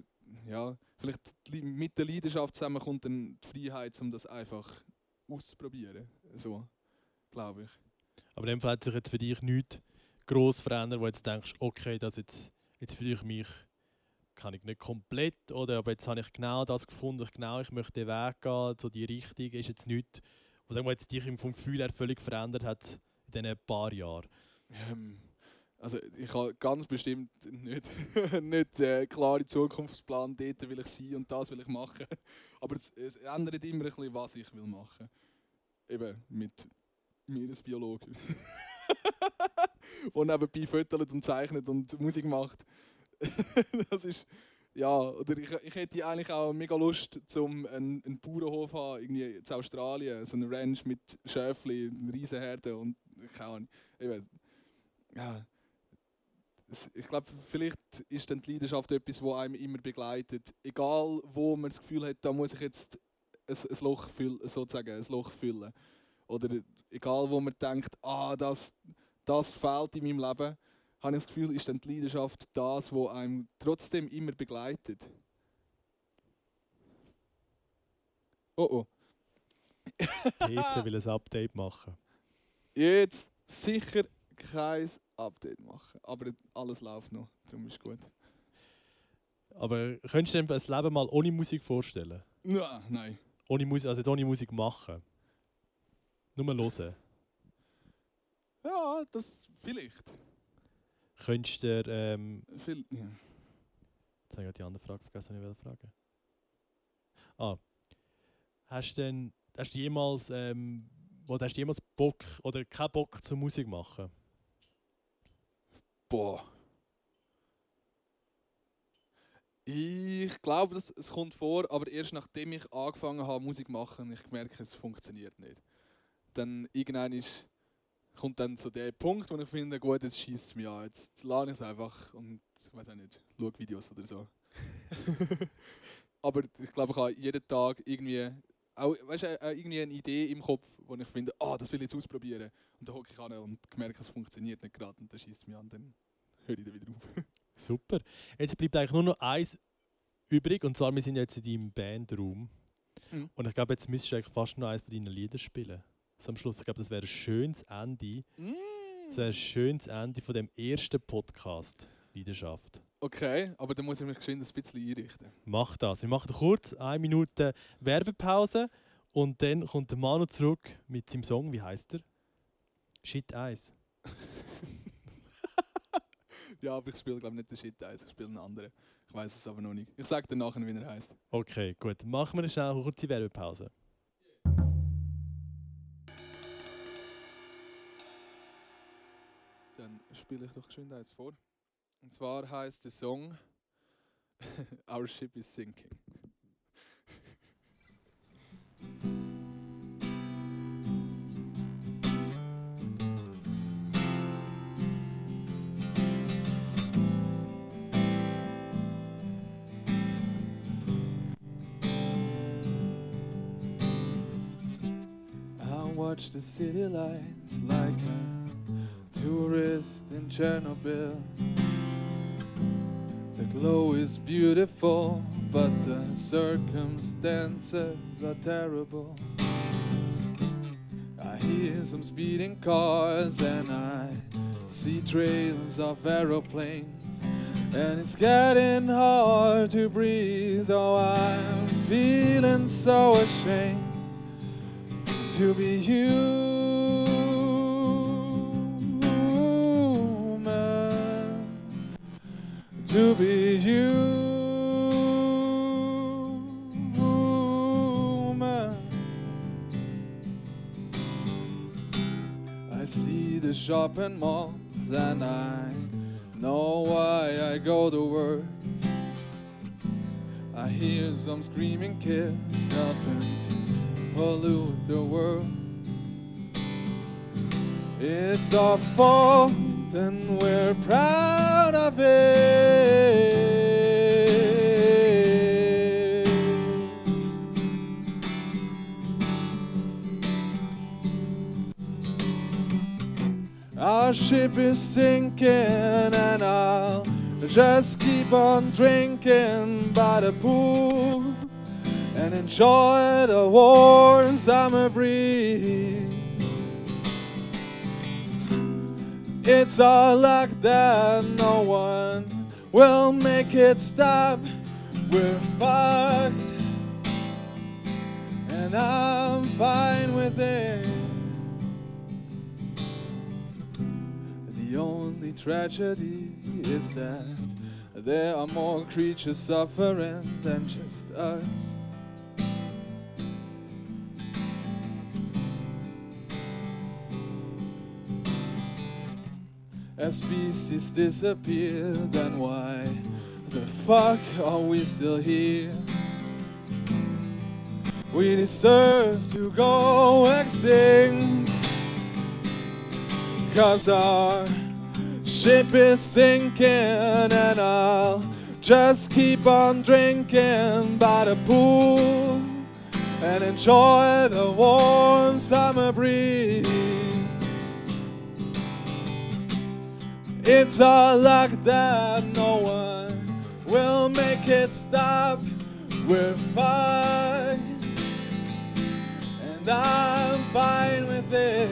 ja, vielleicht mit der Leidenschaft zusammen kommt dann die Freiheit, um das einfach auszuprobieren. So, glaube ich. Aber in dem sich jetzt für dich nichts gross verändert, wo du jetzt denkst, okay, das jetzt, jetzt fühle ich mich kann ich nicht komplett, oder, aber jetzt habe ich genau das gefunden, genau, ich möchte den Weg gehen, so die Richtung ist jetzt nichts, was jetzt dich vom Gefühl her völlig verändert hat in diesen paar Jahren. Ähm, also ich habe ganz bestimmt nicht, nicht äh, klare Zukunftsplan, dort will ich sein und das will ich machen. Aber es, es ändert immer ein bisschen, was ich will machen. Eben mit Meeresbiologe. der nebenbei fötelt und zeichnet und Musik macht. das ist, ja, oder ich, ich hätte eigentlich auch mega Lust, zum einen, einen Bauernhof zu haben, irgendwie in Australien, so einen Ranch mit Schäfli, Riesenherden und keine ja, ich glaube, vielleicht ist dann die Leidenschaft etwas, das einem immer begleitet. Egal, wo man das Gefühl hat, da muss ich jetzt ein, ein Loch füllen, sozusagen, ein Loch füllen. Oder egal, wo man denkt, ah, das, das fehlt in meinem Leben habe ich das Gefühl, ist dann die Leidenschaft das, was einem trotzdem immer begleitet. Oh oh. PC will ein Update machen. Jetzt sicher kein Update machen. Aber alles läuft noch, darum ist gut. Aber könntest du dir ein Leben mal ohne Musik vorstellen? Ja, nein. Ohne Musik, also ohne Musik machen? Nur mal hören? Ja, das vielleicht. Könntest du. Ähm, Viel, ja. Jetzt habe ich die andere Frage vergessen, ich will fragen. Ah. Hast du denn... Hast du jemals... Ähm, oder hast du jemals Bock oder keinen Bock zur Musik machen? Boah. Ich glaube, das, es kommt vor, aber erst nachdem ich angefangen habe, Musik zu machen, ich gemerkt, es funktioniert nicht. Dann irgendwann ist kommt dann so der Punkt, wo ich finde, gut, jetzt schießt es mich an. Jetzt lade ich es einfach und ich weiß auch nicht, schaue Videos oder so. Aber ich glaube, ich habe jeden Tag irgendwie, auch, weißt, äh, irgendwie eine Idee im Kopf, wo ich finde, ah, oh, das will ich jetzt ausprobieren. Und dann hocke ich an und merke, es funktioniert nicht gerade und dann schießt es mich an, dann höre ich dann wieder auf. Super. Jetzt bleibt eigentlich nur noch eins übrig, und zwar, wir sind jetzt in deinem Bandraum. Mhm. Und ich glaube, jetzt müsstest du eigentlich fast noch eins von deinen Liedern spielen. Am Schluss, ich glaube, das wäre ein schönes Ende. Das wäre ein schönes Ende von dem ersten Podcast Leidenschaft. Okay, aber dann muss ich mich geschwind ein bisschen einrichten. Mach das. Wir machen kurz eine Minute Werbepause und dann kommt der Manu zurück mit seinem Song. Wie heißt er? Shit Eis. Ja, aber ich spiele glaube nicht den Shit 1, ich spiele einen anderen. Ich weiß es aber noch nicht. Ich sage dir nachher, wie er heißt. Okay, gut. Machen wir schnell eine kurze Werbepause. Spiele ich doch geschwind eins vor. Und zwar heißt der Song Our Ship is Sinking. Watch the city lights like a tourist in Chernobyl. The glow is beautiful, but the circumstances are terrible. I hear some speeding cars and I see trails of aeroplanes. And it's getting hard to breathe, oh, I'm feeling so ashamed to be human, to be human. I see the shopping malls and I know why I go to work. I hear some screaming kids helping to pollute the world. It's our fault and we're proud of it. Our ship is sinking and I'll just keep on drinking by the pool and enjoy the warm summer breeze. It's our luck that no one will make it stop. We're fucked, and I'm fine with it. The only tragedy is that there are more creatures suffering than just us. As species disappear, then why the fuck are we still here? We deserve to go extinct. Cause our ship is sinking, and I'll just keep on drinking by the pool and enjoy the warm summer breeze. It's our luck that no one will make it stop. We're fine, and I'm fine with it.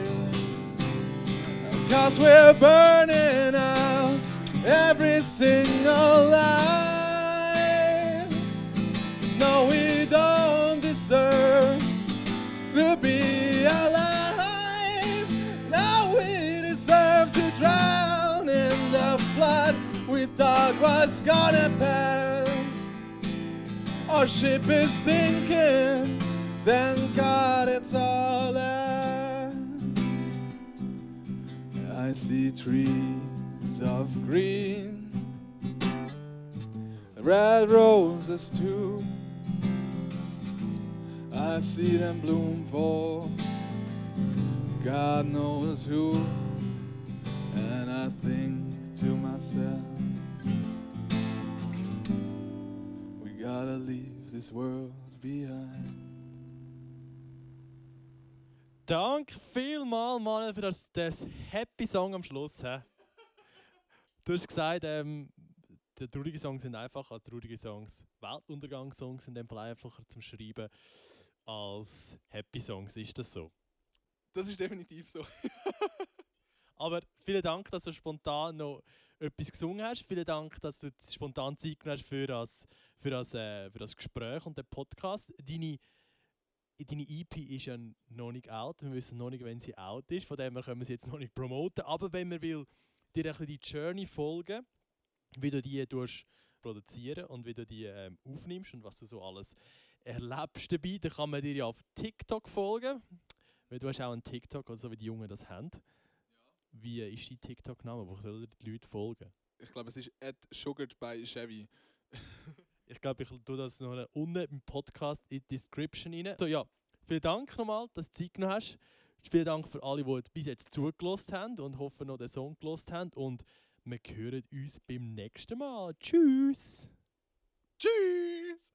Cause we're burning out every single life. No, we don't deserve to be thought was gonna pass. Our ship is sinking, thank God it's all land. I see trees of green, red roses too. I see them bloom for God knows who, and I think to myself, leave this world behind. Danke vielmal, Manuel, für das, das Happy Song am Schluss. hä? Du hast gesagt, ähm, die traurigen Songs sind einfacher als traurige Songs. Weltuntergangssongs sind in dem Fall einfacher zum Schreiben als Happy Songs. Ist das so? Das ist definitiv so. Aber vielen Dank, dass du spontan noch etwas gesungen hast. Vielen Dank, dass du spontan Zeit genommen hast für das, für das, äh, für das Gespräch und den Podcast. Deine, deine EP ist ja noch nicht out. Wir wissen noch nicht, wenn sie out ist. Von dem her können wir sie jetzt noch nicht promoten. Aber wenn man will, dir ein die Journey folgen, wie du die produzieren und wie du die ähm, aufnimmst und was du so alles erlebst dabei, dann kann man dir ja auf TikTok folgen. Weil du hast auch einen TikTok, also wie die Jungen das haben. Wie ist dein TikTok-Name? Wo sollen die Leute folgen? Ich glaube, es ist sugared by Chevy. Ich glaube, ich tue das noch unten im Podcast in die Description rein. So, ja, vielen Dank nochmal, dass du Zeit genommen hast. Vielen Dank für alle, die bis jetzt zugelassen haben und hoffen noch den Song gelost haben. Und wir hören uns beim nächsten Mal. Tschüss! Tschüss!